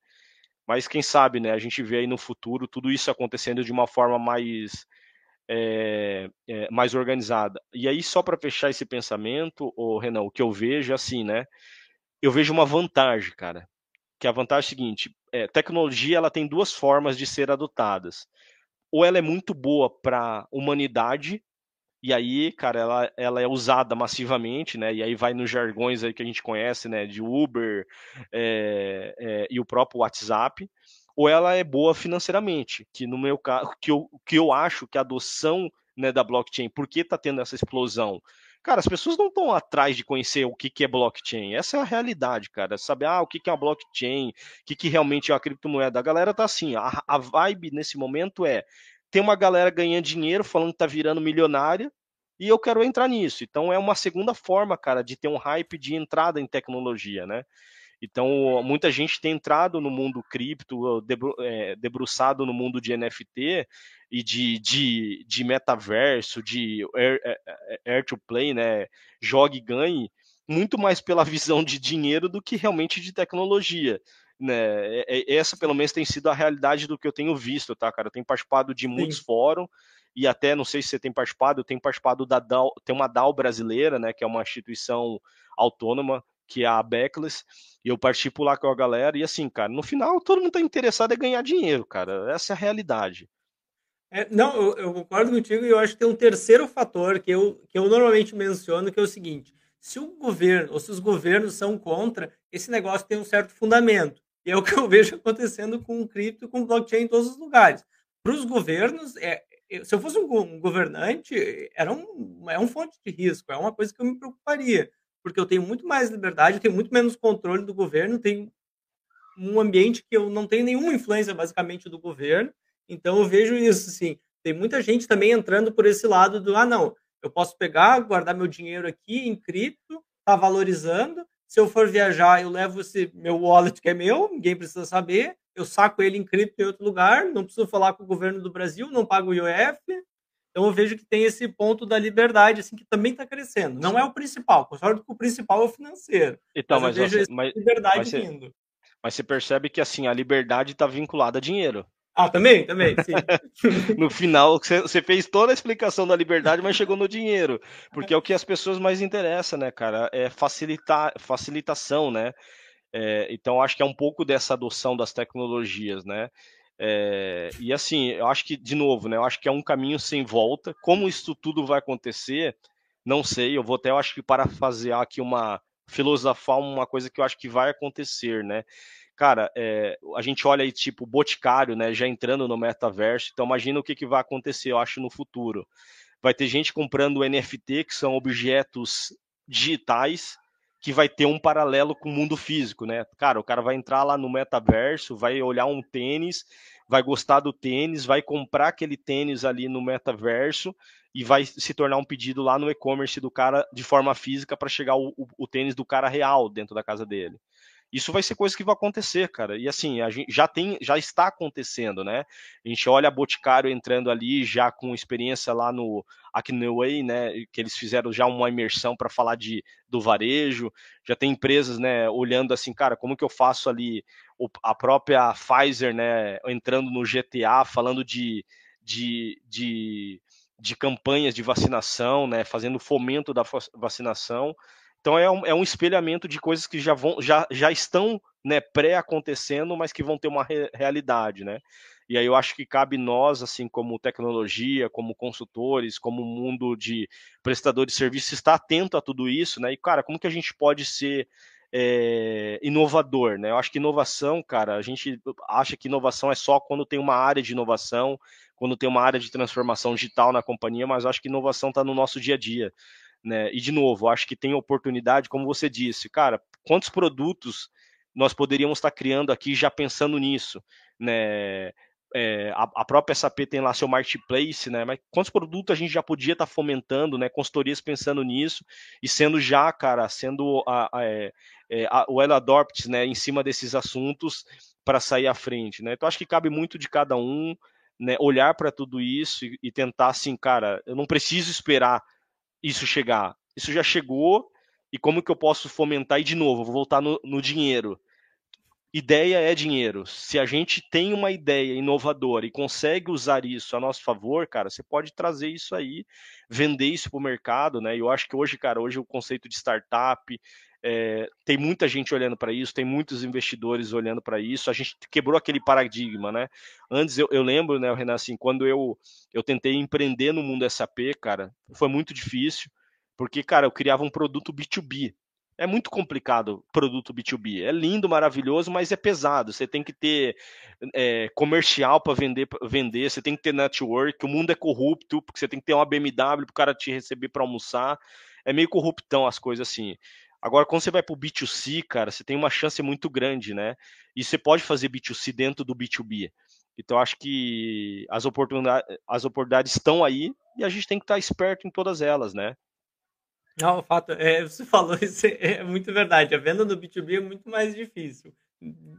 Mas quem sabe, né, a gente vê aí no futuro tudo isso acontecendo de uma forma mais é, é, mais organizada. E aí só para fechar esse pensamento, o Renan, o que eu vejo é assim, né? Eu vejo uma vantagem, cara. Que a vantagem é a seguinte: é, tecnologia ela tem duas formas de ser adotadas. Ou ela é muito boa para humanidade e aí, cara, ela, ela é usada massivamente, né? E aí vai nos jargões aí que a gente conhece, né? De Uber é, é, e o próprio WhatsApp, ou ela é boa financeiramente, que no meu caso, que eu, que eu acho que a adoção né, da blockchain, por que está tendo essa explosão? Cara, as pessoas não estão atrás de conhecer o que, que é blockchain. Essa é a realidade, cara. Saber ah, o que, que é uma blockchain, o que, que realmente é uma criptomoeda. A galera tá assim, a, a vibe nesse momento é tem uma galera ganhando dinheiro, falando que tá virando milionária, e eu quero entrar nisso. Então é uma segunda forma, cara, de ter um hype de entrada em tecnologia, né? Então, muita gente tem entrado no mundo cripto, debru, é, debruçado no mundo de NFT e de, de, de metaverso, de air, é, é, air play, né? Jogue e ganhe, muito mais pela *laughs* visão de dinheiro do que realmente de tecnologia. Né? Essa, pelo menos, tem sido a realidade do que eu tenho visto, tá, cara? Eu tenho participado de muitos Sim. fóruns e até não sei se você tem participado, eu tenho participado da DAO, tem uma DAO brasileira, né, que é uma instituição autônoma, que é a Backless, e eu participo lá com a galera, e assim, cara, no final todo mundo tá interessado em ganhar dinheiro, cara, essa é a realidade. É, não, eu, eu, concordo contigo e eu acho que tem um terceiro fator que eu, que eu normalmente menciono, que é o seguinte, se o governo, ou se os governos são contra, esse negócio tem um certo fundamento, e é o que eu *laughs* vejo acontecendo com o cripto e com blockchain em todos os lugares. Para os governos, é, se eu fosse um, governante, era um, é um fonte de risco, é uma coisa que eu me preocuparia, porque eu tenho muito mais liberdade, eu tenho muito menos controle do governo, tenho um ambiente que eu não tenho nenhuma influência, basicamente, do governo, então eu vejo isso, assim, tem muita gente também entrando por esse lado do, ah, não, eu posso pegar, guardar meu dinheiro aqui em cripto, tá valorizando, se eu for viajar, eu levo esse meu wallet que é meu, ninguém precisa saber, eu saco ele em cripto em outro lugar, não preciso falar com o governo do Brasil, não pago o IOF. Então eu vejo que tem esse ponto da liberdade, assim, que também está crescendo. Não é o principal, concordo que o principal é o financeiro. Então, mas, mas, mas liberdade mas você, vindo. Mas você percebe que assim, a liberdade está vinculada a dinheiro. Ah, também, também, sim. *laughs* no final, você fez toda a explicação da liberdade, mas chegou no dinheiro. Porque é o que as pessoas mais interessam, né, cara? É facilitar, facilitação, né? É, então, acho que é um pouco dessa adoção das tecnologias, né? É, e assim, eu acho que, de novo, né? Eu acho que é um caminho sem volta. Como isso tudo vai acontecer, não sei. Eu vou até, eu acho que, parafasear aqui uma filosofar uma coisa que eu acho que vai acontecer, né? Cara, é, a gente olha aí, tipo, Boticário, né? Já entrando no metaverso. Então, imagina o que, que vai acontecer, eu acho, no futuro. Vai ter gente comprando NFT, que são objetos digitais, que vai ter um paralelo com o mundo físico, né? Cara, o cara vai entrar lá no metaverso, vai olhar um tênis, vai gostar do tênis, vai comprar aquele tênis ali no metaverso e vai se tornar um pedido lá no e-commerce do cara de forma física para chegar o, o, o tênis do cara real dentro da casa dele. Isso vai ser coisa que vai acontecer, cara. E assim, a gente já tem, já está acontecendo, né? A gente olha a Boticário entrando ali já com experiência lá no Acneway, né? Que eles fizeram já uma imersão para falar de do varejo. Já tem empresas, né? Olhando assim, cara, como que eu faço ali a própria Pfizer, né? Entrando no GTA, falando de, de, de de campanhas de vacinação, né, fazendo fomento da vacinação. Então é um, é um espelhamento de coisas que já, vão, já, já estão né, pré-acontecendo, mas que vão ter uma re realidade, né? E aí eu acho que cabe nós, assim, como tecnologia, como consultores, como mundo de prestadores de serviços, estar atento a tudo isso, né? E, cara, como que a gente pode ser é, inovador, né? Eu acho que inovação, cara, a gente acha que inovação é só quando tem uma área de inovação, quando tem uma área de transformação digital na companhia, mas acho que inovação está no nosso dia a dia. Né? E de novo, acho que tem oportunidade, como você disse, cara, quantos produtos nós poderíamos estar criando aqui já pensando nisso, né? É, a, a, própria SAP tem lá seu marketplace, né? Mas quantos produtos a gente já podia estar fomentando, né? Consultorias pensando nisso e sendo já, cara, sendo a, a, é, é o Elo Adopt, né? Em cima desses assuntos para sair à frente, né? Então acho que cabe muito de cada um, né? Olhar para tudo isso e, e tentar assim, cara, eu não preciso esperar isso chegar? Isso já chegou e como que eu posso fomentar? E de novo, vou voltar no, no dinheiro. Ideia é dinheiro. Se a gente tem uma ideia inovadora e consegue usar isso a nosso favor, cara, você pode trazer isso aí, vender isso para o mercado, né? Eu acho que hoje, cara, hoje o conceito de startup, é, tem muita gente olhando para isso, tem muitos investidores olhando para isso. A gente quebrou aquele paradigma, né? Antes eu, eu, lembro, né, Renan, assim, quando eu, eu tentei empreender no mundo SAP, cara, foi muito difícil, porque, cara, eu criava um produto B2B. É muito complicado produto B2B. É lindo, maravilhoso, mas é pesado. Você tem que ter é, comercial para vender, vender, você tem que ter network. O mundo é corrupto, porque você tem que ter uma BMW para o cara te receber para almoçar. É meio corruptão as coisas assim. Agora, quando você vai para o B2C, cara, você tem uma chance muito grande, né? E você pode fazer B2C dentro do B2B. Então, acho que as oportunidades, as oportunidades estão aí e a gente tem que estar esperto em todas elas, né? Não, o fato é, você falou *laughs* isso é, é muito verdade. A venda no B2B é muito mais difícil.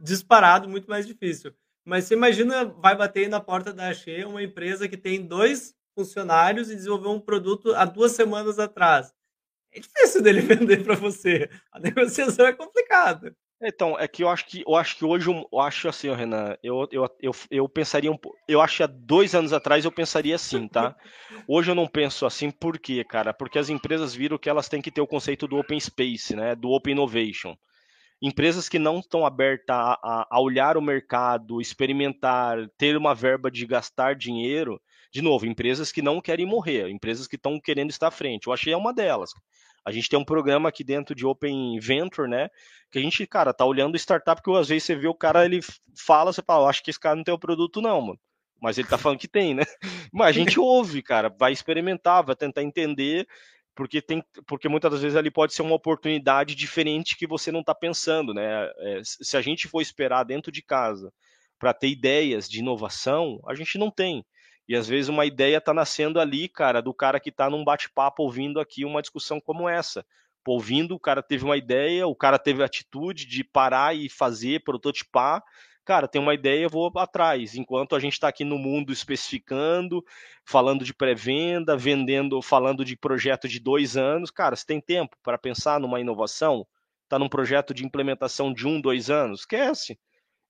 Disparado, muito mais difícil. Mas você imagina, vai bater na porta da Axê uma empresa que tem dois funcionários e desenvolveu um produto há duas semanas atrás. É difícil dele *laughs* vender para você. A negociação é complicada. Então, é que eu acho que eu acho que hoje eu acho assim, Renan, eu, eu, eu, eu pensaria um eu acho que há dois anos atrás eu pensaria assim, tá? Hoje eu não penso assim, por quê, cara? Porque as empresas viram que elas têm que ter o conceito do open space, né? Do open innovation. Empresas que não estão abertas a, a, olhar o mercado, experimentar, ter uma verba de gastar dinheiro, de novo, empresas que não querem morrer, empresas que estão querendo estar à frente. Eu achei uma delas. A gente tem um programa aqui dentro de Open Venture, né? Que a gente, cara, tá olhando startup que às vezes você vê o cara, ele fala, você fala, acho que esse cara não tem o produto, não, mano. Mas ele tá falando que tem, né? *laughs* Mas a gente ouve, cara, vai experimentar, vai tentar entender, porque tem, porque muitas das vezes ali pode ser uma oportunidade diferente que você não tá pensando, né? É, se a gente for esperar dentro de casa para ter ideias de inovação, a gente não tem. E às vezes uma ideia está nascendo ali, cara, do cara que está num bate-papo ouvindo aqui uma discussão como essa. Pô, ouvindo, o cara teve uma ideia, o cara teve a atitude de parar e fazer, prototipar. Cara, tem uma ideia, vou atrás. Enquanto a gente está aqui no mundo especificando, falando de pré-venda, vendendo, falando de projeto de dois anos, cara, você tem tempo para pensar numa inovação? Está num projeto de implementação de um, dois anos? Esquece.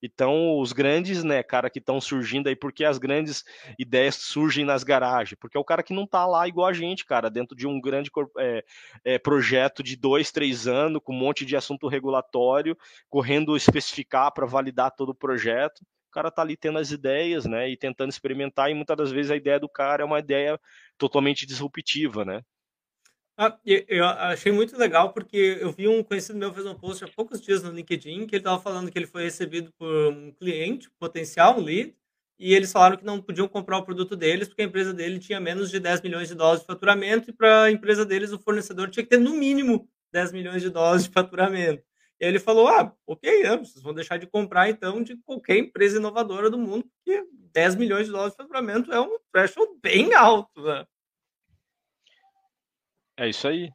Então, os grandes, né, cara, que estão surgindo aí, porque as grandes ideias surgem nas garagens, porque é o cara que não tá lá igual a gente, cara, dentro de um grande é, é, projeto de dois, três anos, com um monte de assunto regulatório, correndo especificar para validar todo o projeto. O cara tá ali tendo as ideias, né, e tentando experimentar, e muitas das vezes a ideia do cara é uma ideia totalmente disruptiva, né. Ah, eu achei muito legal porque eu vi um conhecido meu fez um post há poucos dias no LinkedIn que ele estava falando que ele foi recebido por um cliente potencial, um lead, e eles falaram que não podiam comprar o produto deles porque a empresa dele tinha menos de 10 milhões de dólares de faturamento e para a empresa deles o fornecedor tinha que ter no mínimo 10 milhões de dólares de faturamento. E ele falou: Ah, ok, né, vocês vão deixar de comprar então de qualquer empresa inovadora do mundo, porque 10 milhões de dólares de faturamento é um threshold bem alto. Né? É isso aí.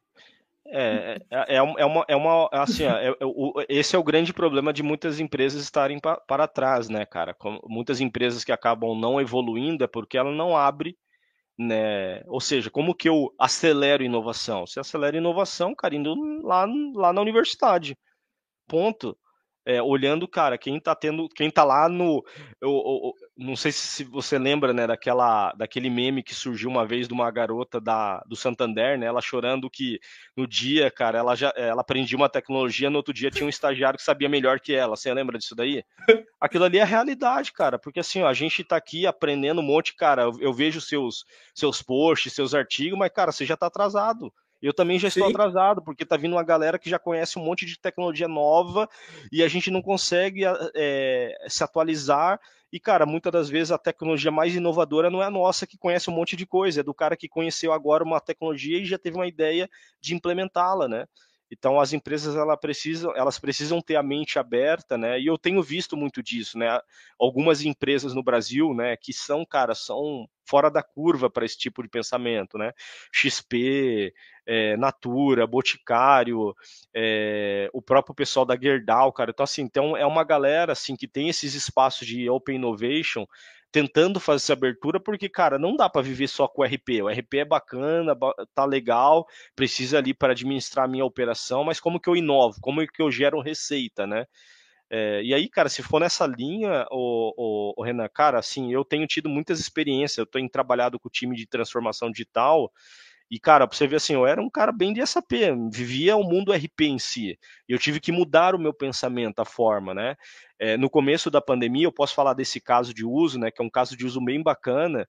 É, é, é, é uma, é uma assim, é, é, o, esse é o grande problema de muitas empresas estarem pa, para trás, né, cara? Com, muitas empresas que acabam não evoluindo é porque ela não abre, né? Ou seja, como que eu acelero inovação? Você acelera inovação, cara, indo lá, lá na universidade. Ponto é, olhando, cara, quem tá tendo, quem tá lá no, eu, eu, não sei se você lembra, né, daquela, daquele meme que surgiu uma vez de uma garota da, do Santander, né, ela chorando que no dia, cara, ela já, ela aprendia uma tecnologia, no outro dia tinha um estagiário que sabia melhor que ela, você lembra disso daí? *laughs* Aquilo ali é a realidade, cara, porque assim, ó, a gente tá aqui aprendendo um monte, cara, eu, eu vejo seus, seus posts, seus artigos, mas, cara, você já tá atrasado, eu também já estou Sim. atrasado, porque tá vindo uma galera que já conhece um monte de tecnologia nova e a gente não consegue é, se atualizar. E, cara, muitas das vezes a tecnologia mais inovadora não é a nossa, que conhece um monte de coisa, é do cara que conheceu agora uma tecnologia e já teve uma ideia de implementá-la, né? Então as empresas elas precisam, elas precisam ter a mente aberta, né? E eu tenho visto muito disso, né? Algumas empresas no Brasil, né, que são, cara, são fora da curva para esse tipo de pensamento, né? XP, é, Natura, Boticário, é, o próprio pessoal da Gerdau, cara. Então, assim, então é uma galera assim que tem esses espaços de open innovation tentando fazer essa abertura, porque, cara, não dá para viver só com o RP. O RP é bacana, tá legal, precisa ali para administrar a minha operação, mas como que eu inovo? Como que eu gero receita, né? É, e aí, cara, se for nessa linha, o, o, Renan, cara, assim, eu tenho tido muitas experiências, eu tenho trabalhado com o time de transformação digital, e, cara, pra você ver assim, eu era um cara bem de SAP, vivia o mundo RP em si. Eu tive que mudar o meu pensamento, a forma, né? É, no começo da pandemia, eu posso falar desse caso de uso, né? Que é um caso de uso bem bacana.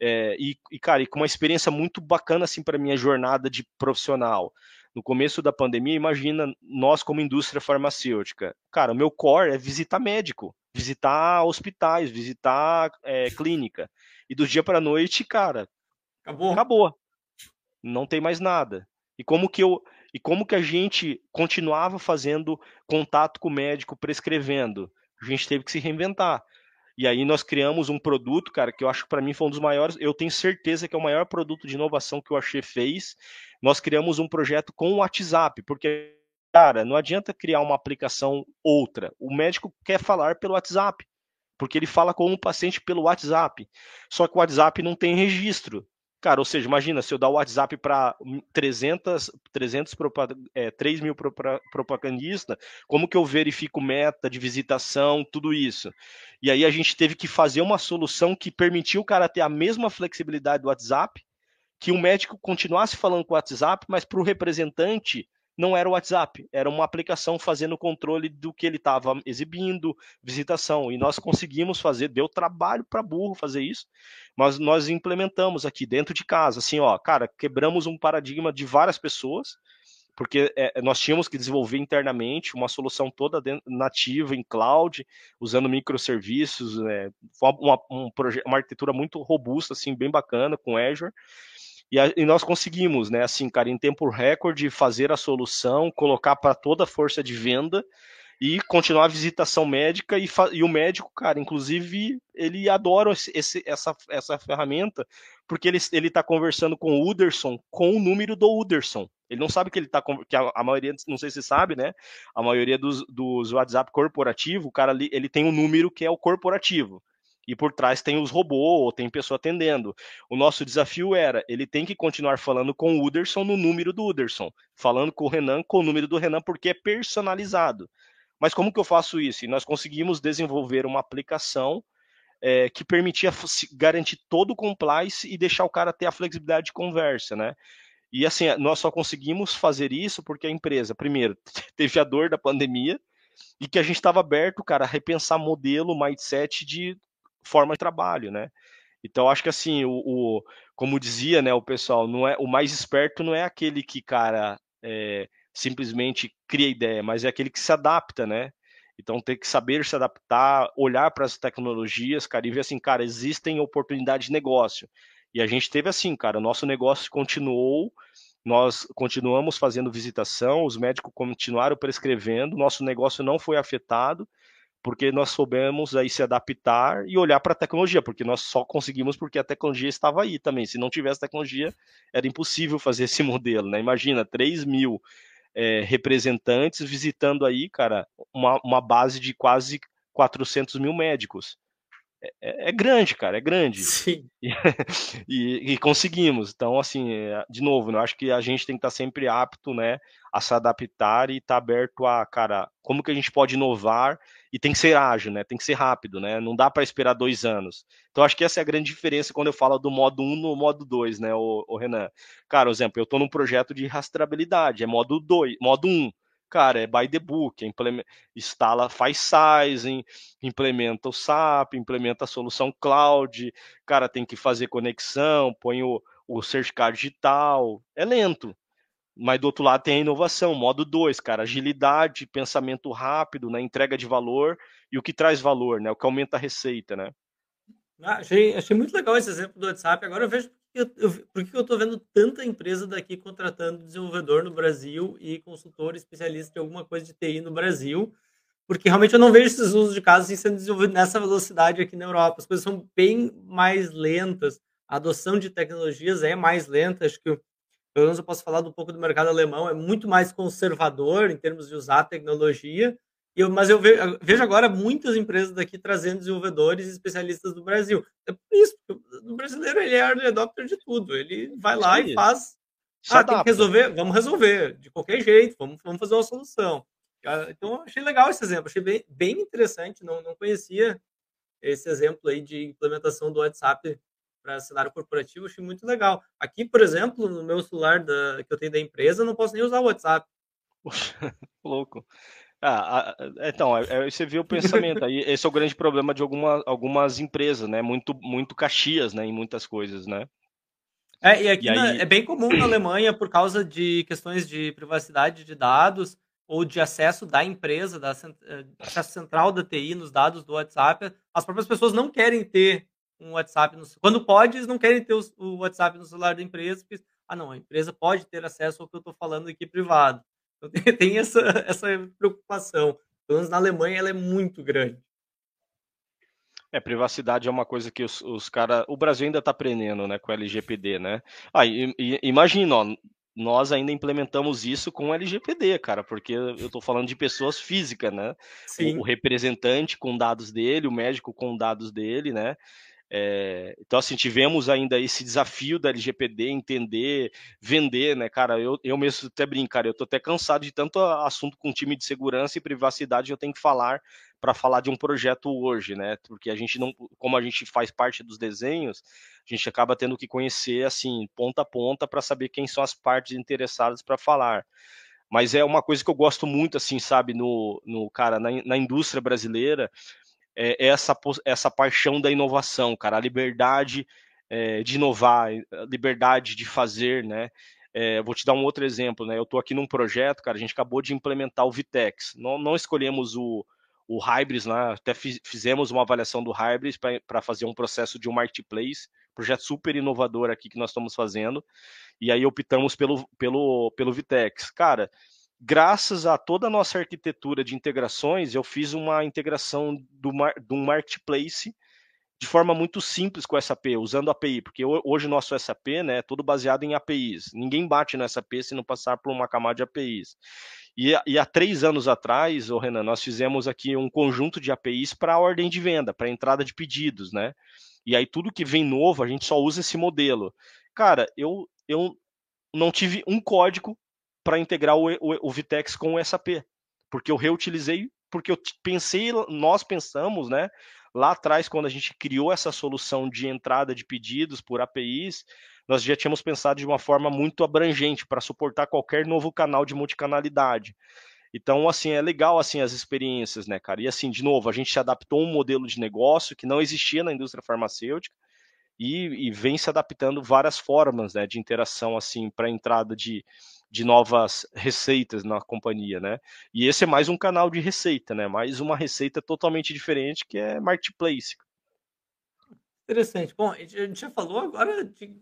É, e, e, cara, e com uma experiência muito bacana, assim, para minha jornada de profissional. No começo da pandemia, imagina nós como indústria farmacêutica. Cara, o meu core é visitar médico, visitar hospitais, visitar é, clínica. E do dia para a noite, cara, acabou. acabou não tem mais nada. E como que eu e como que a gente continuava fazendo contato com o médico prescrevendo? A gente teve que se reinventar. E aí nós criamos um produto, cara, que eu acho que para mim foi um dos maiores, eu tenho certeza que é o maior produto de inovação que o Axê fez nós criamos um projeto com o WhatsApp, porque, cara, não adianta criar uma aplicação outra. O médico quer falar pelo WhatsApp, porque ele fala com o paciente pelo WhatsApp. Só que o WhatsApp não tem registro. Cara, ou seja, imagina se eu dar o WhatsApp para 300, 300 é, 3 mil propagandistas, como que eu verifico meta de visitação, tudo isso? E aí a gente teve que fazer uma solução que permitiu o cara ter a mesma flexibilidade do WhatsApp, que o médico continuasse falando com o WhatsApp, mas para o representante não era o WhatsApp, era uma aplicação fazendo controle do que ele estava exibindo, visitação. E nós conseguimos fazer, deu trabalho para burro fazer isso, mas nós implementamos aqui dentro de casa, assim, ó, cara, quebramos um paradigma de várias pessoas, porque é, nós tínhamos que desenvolver internamente uma solução toda dentro, nativa em cloud, usando microserviços, é, uma, um uma arquitetura muito robusta, assim, bem bacana com Azure. E, a, e, nós conseguimos, né, assim, cara, em tempo recorde, fazer a solução, colocar para toda a força de venda e continuar a visitação médica. E, e o médico, cara, inclusive, ele adora esse, essa, essa ferramenta, porque ele está conversando com o Uderson com o número do Uderson. Ele não sabe que ele está que a, a, maioria, não sei se sabe, né? A maioria dos, dos WhatsApp corporativo, o cara ali, ele tem um número que é o corporativo e por trás tem os robôs, tem pessoa atendendo. O nosso desafio era, ele tem que continuar falando com o Uderson no número do Uderson, falando com o Renan com o número do Renan, porque é personalizado. Mas como que eu faço isso? E nós conseguimos desenvolver uma aplicação é, que permitia garantir todo o compliance e deixar o cara ter a flexibilidade de conversa, né? E assim, nós só conseguimos fazer isso porque a empresa, primeiro, *laughs* teve a dor da pandemia e que a gente estava aberto, cara, a repensar modelo, mindset de forma de trabalho, né? Então acho que assim, o, o, como dizia, né, o pessoal, não é o mais esperto não é aquele que, cara, é, simplesmente cria ideia, mas é aquele que se adapta, né? Então tem que saber se adaptar, olhar para as tecnologias, cara, e ver assim, cara, existem oportunidades de negócio. E a gente teve assim, cara, o nosso negócio continuou, nós continuamos fazendo visitação, os médicos continuaram prescrevendo, nosso negócio não foi afetado porque nós soubemos aí se adaptar e olhar para a tecnologia, porque nós só conseguimos porque a tecnologia estava aí também. Se não tivesse tecnologia, era impossível fazer esse *laughs* modelo, né? Imagina, 3 mil é, representantes visitando aí, cara, uma, uma base de quase 400 mil médicos. É, é, é grande, cara, é grande. Sim. *laughs* E, e, conseguimos. Então, assim, é, de novo, né, eu acho que a gente tem que estar sempre apto, né, a se adaptar e estar aberto a, cara, como que a gente pode inovar e tem que ser ágil, né? Tem que ser rápido, né? Não dá para esperar dois anos. Então acho que essa é a grande diferença quando eu falo do modo 1 no modo 2, né, o, o Renan? Cara, por exemplo, eu estou num projeto de rastreabilidade, é modo 2, modo 1. Cara, é by the book, é instala, faz sizing, implementa o SAP, implementa a solução cloud, cara, tem que fazer conexão, põe o, o certificado digital, é lento, mas do outro lado tem a inovação, modo 2, cara, agilidade, pensamento rápido, né, entrega de valor e o que traz valor, né, o que aumenta a receita, né. Ah, achei, achei muito legal esse exemplo do WhatsApp. Agora eu vejo por que eu estou vendo tanta empresa daqui contratando desenvolvedor no Brasil e consultor especialista de alguma coisa de TI no Brasil, porque realmente eu não vejo esses usos de casos assim sendo desenvolvidos nessa velocidade aqui na Europa. As coisas são bem mais lentas, a adoção de tecnologias é mais lenta. Acho que pelo menos eu posso falar um pouco do mercado alemão, é muito mais conservador em termos de usar tecnologia. Eu, mas eu vejo, agora muitas empresas daqui trazendo desenvolvedores e especialistas do Brasil. É por isso, o brasileiro ele é early adopter de tudo. Ele vai lá Sim. e faz. Se ah, adapta. tem que resolver? Vamos resolver, de qualquer jeito, vamos, vamos fazer uma solução. Ah, então, achei legal esse exemplo, achei bem, bem interessante, não, não conhecia esse exemplo aí de implementação do WhatsApp para cenário corporativo, achei muito legal. Aqui, por exemplo, no meu celular da, que eu tenho da empresa, eu não posso nem usar o WhatsApp. *laughs* louco. Ah, então, é, é, você vê o pensamento. Aí, esse é o grande problema de alguma, algumas empresas, né? Muito, muito caxias, né? Em muitas coisas, né? É, e aqui e aí... na, é bem comum na Alemanha, por causa de questões de privacidade de dados ou de acesso da empresa, da eh, acesso central da TI nos dados do WhatsApp, as próprias pessoas não querem ter um WhatsApp. No, quando pode, eles não querem ter o, WhatsApp no celular da empresa, porque, ah, não, a empresa pode ter acesso ao que eu estou falando aqui privado. Então tem, *laughs* tem essa, essa preocupação. Pelo menos na Alemanha ela é muito grande. É, privacidade é uma coisa que os, os caras. O Brasil ainda está aprendendo, né, com o LGPD, né? Ah, e, e, imagina, ó, nós ainda implementamos isso com o LGPD, cara, porque eu estou falando de pessoas físicas, né? Sim. O, o, representante com dados dele, o médico com dados dele, né? É, então, assim, tivemos ainda esse desafio da LGPD entender, vender, né, cara? Eu, eu mesmo até brinco, cara, eu tô até cansado de tanto assunto com time de segurança e privacidade eu tenho que falar para falar de um projeto hoje, né? Porque a gente não, como a gente faz parte dos desenhos, a gente acaba tendo que conhecer, assim, ponta a ponta para saber quem são as partes interessadas para falar mas é uma coisa que eu gosto muito, assim, sabe, no, no cara, na, na indústria brasileira, é, essa, essa paixão da inovação, cara, a liberdade é, de inovar, a liberdade de fazer, né? É, vou te dar um outro exemplo, né? Eu estou aqui num projeto, cara, a gente acabou de implementar o Vitex. Não, não escolhemos o, o Hybris, né? Até fizemos uma avaliação do Hybris para fazer um processo de um marketplace, projeto super inovador aqui que nós estamos fazendo. E aí optamos pelo, pelo, pelo Vitex. Cara, graças a toda a nossa arquitetura de integrações, eu fiz uma integração do, do marketplace de forma muito simples com o SAP, usando API, porque hoje o nosso SAP né, é todo baseado em APIs. Ninguém bate no SAP se não passar por uma camada de APIs. E, e há três anos atrás, oh Renan, nós fizemos aqui um conjunto de APIs para a ordem de venda, para entrada de pedidos, né? E aí tudo que vem novo, a gente só usa esse modelo. Cara, eu, eu não tive um código para integrar o, o, o Vitex com o SAP, porque eu reutilizei, porque eu pensei, nós pensamos, né, lá atrás quando a gente criou essa solução de entrada de pedidos por APIs, nós já tínhamos pensado de uma forma muito abrangente para suportar qualquer novo canal de multicanalidade. Então, assim, é legal assim as experiências, né, cara? E assim, de novo, a gente se adaptou a um modelo de negócio que não existia na indústria farmacêutica e, e vem se adaptando várias formas, né, de interação assim para entrada de de novas receitas na companhia, né? E esse é mais um canal de receita, né? Mais uma receita totalmente diferente que é marketplace. Interessante. Bom, a gente já falou agora de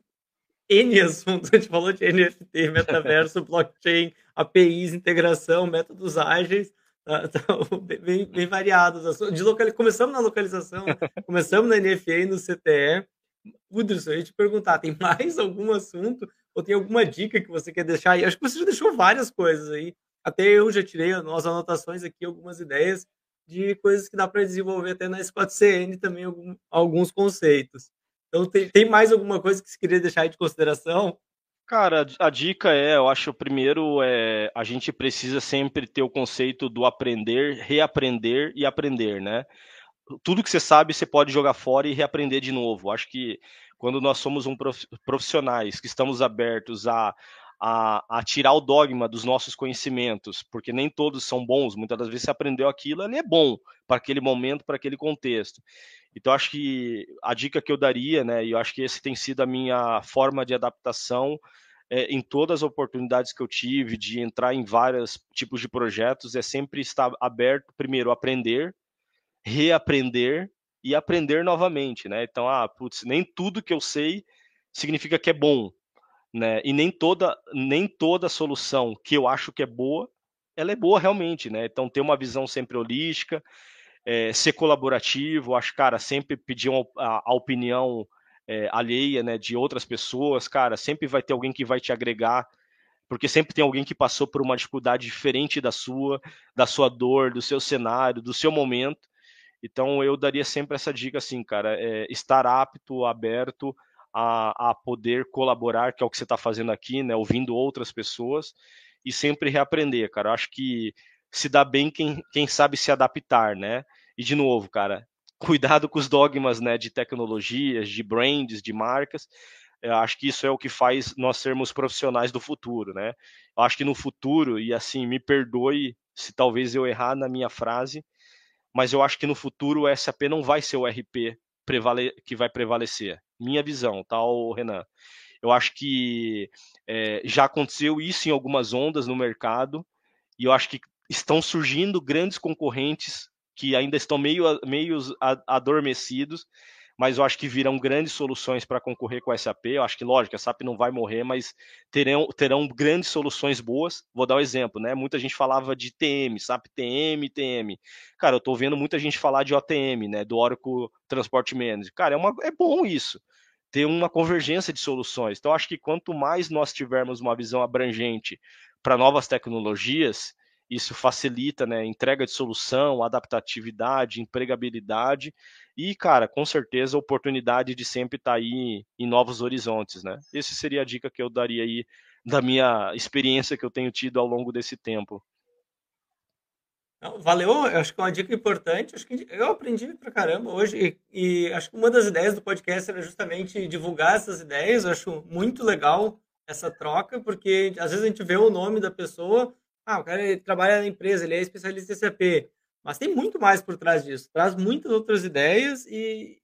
N assuntos. A gente falou de NFT, *laughs* metaverso, blockchain, APIs, integração, métodos ágeis. Tá, *laughs* tá bem, bem variados. De local... Começamos na localização, *laughs* começamos na NFA e no CTE. Uderson, eu ia te perguntar, tem mais algum assunto ou tem alguma dica que você quer deixar aí? Acho que você já deixou várias coisas aí. Até eu já tirei nas anotações aqui algumas ideias de coisas que dá para desenvolver até na S4CN também algum, alguns conceitos. Então, tem, tem mais alguma coisa que você queria deixar aí de consideração? Cara, a dica é, eu acho, primeiro, é, a gente precisa sempre ter o conceito do aprender, reaprender e aprender, né? Tudo que você sabe, você pode jogar fora e reaprender de novo. Acho que quando nós somos um profissionais que estamos abertos a, a, a, tirar o dogma dos nossos conhecimentos, porque nem todos são bons, muitas das vezes você aprendeu aquilo, ele é bom para aquele momento, para aquele contexto. Então, acho que a dica que eu daria, né, e eu acho que esse tem sido a minha forma de adaptação é, em todas as oportunidades que eu tive de entrar em vários tipos de projetos, é sempre estar aberto, primeiro, aprender, reaprender e aprender novamente, né? Então, ah, putz, nem tudo que eu sei significa que é bom, né? E nem toda nem toda solução que eu acho que é boa, ela é boa realmente, né? Então, ter uma visão sempre holística, é, ser colaborativo, acho, cara, sempre pedir uma, a, a, opinião é, alheia, né, de outras pessoas, cara, sempre vai ter alguém que vai te agregar, porque sempre tem alguém que passou por uma dificuldade diferente da sua, da sua dor, do seu cenário, do seu momento, então eu daria sempre essa dica assim, cara, é estar apto, aberto a, a poder colaborar, que é o que você está fazendo aqui, né? Ouvindo outras pessoas e sempre reaprender, cara. Eu acho que se dá bem quem, quem sabe se adaptar, né? E de novo, cara, *laughs* cuidado com os dogmas, né? De tecnologias, de brands, de marcas. Eu acho que isso é o que faz nós sermos profissionais do futuro, né? Eu acho que no futuro, e assim, me perdoe se talvez eu errar na minha frase, mas eu acho que no futuro o SAP não vai ser o RP que vai prevalecer. Minha visão, tá, Renan? Eu acho que é, já aconteceu isso em algumas ondas no mercado, e eu acho que estão surgindo grandes concorrentes que ainda estão meio, meio adormecidos, mas eu acho que virão grandes soluções para concorrer com a SAP. Eu acho que, lógico, a SAP não vai morrer, mas terão, terão grandes soluções boas. Vou dar um exemplo, né? Muita gente falava de TM, SAP TM, TM. Cara, eu estou vendo muita gente falar de OTM, né? Do Oracle Transport Manager. Cara, é, uma, é bom isso. ter uma convergência de soluções. Então, acho que quanto mais nós tivermos uma visão abrangente para novas tecnologias, isso facilita né, entrega de solução, adaptatividade, empregabilidade e, cara, com certeza, oportunidade de sempre estar tá aí em novos horizontes. Né? Essa seria a dica que eu daria aí da minha experiência que eu tenho tido ao longo desse tempo. Valeu, acho que é uma dica importante. Acho que eu aprendi pra caramba hoje e, e, acho que uma das ideias do podcast era justamente divulgar essas ideias. Eu acho muito legal essa troca, porque às vezes a gente vê o nome da pessoa, ah, o cara trabalha na empresa, ele é especialista em SAP, mas tem muito mais por trás disso. Traz muitas outras ideias e,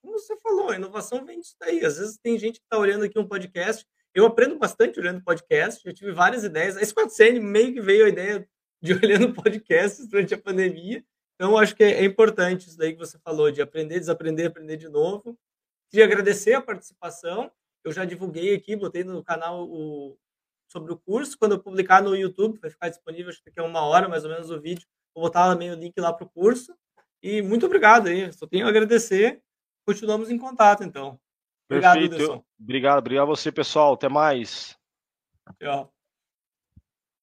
como você falou, a inovação vem disso daí. Às vezes tem gente que está olhando aqui um podcast, eu aprendo bastante olhando podcast, já tive várias ideias. A Squad meio que veio a ideia de *laughs* olhando podcasts durante a pandemia. Então, acho que é, importante isso daí que você falou, de aprender, desaprender, aprender de novo. Queria agradecer a participação. Eu já divulguei aqui, botei no canal o, sobre o curso. Quando eu publicar no YouTube, vai ficar disponível, acho que daqui a uma hora mais ou menos o vídeo. Vou botar também o link lá para o curso. E muito obrigado aí. Só tenho a agradecer. Continuamos em contato, então. Obrigado, Perfeito. Obrigado, obrigado a você, pessoal. Até mais. Tchau.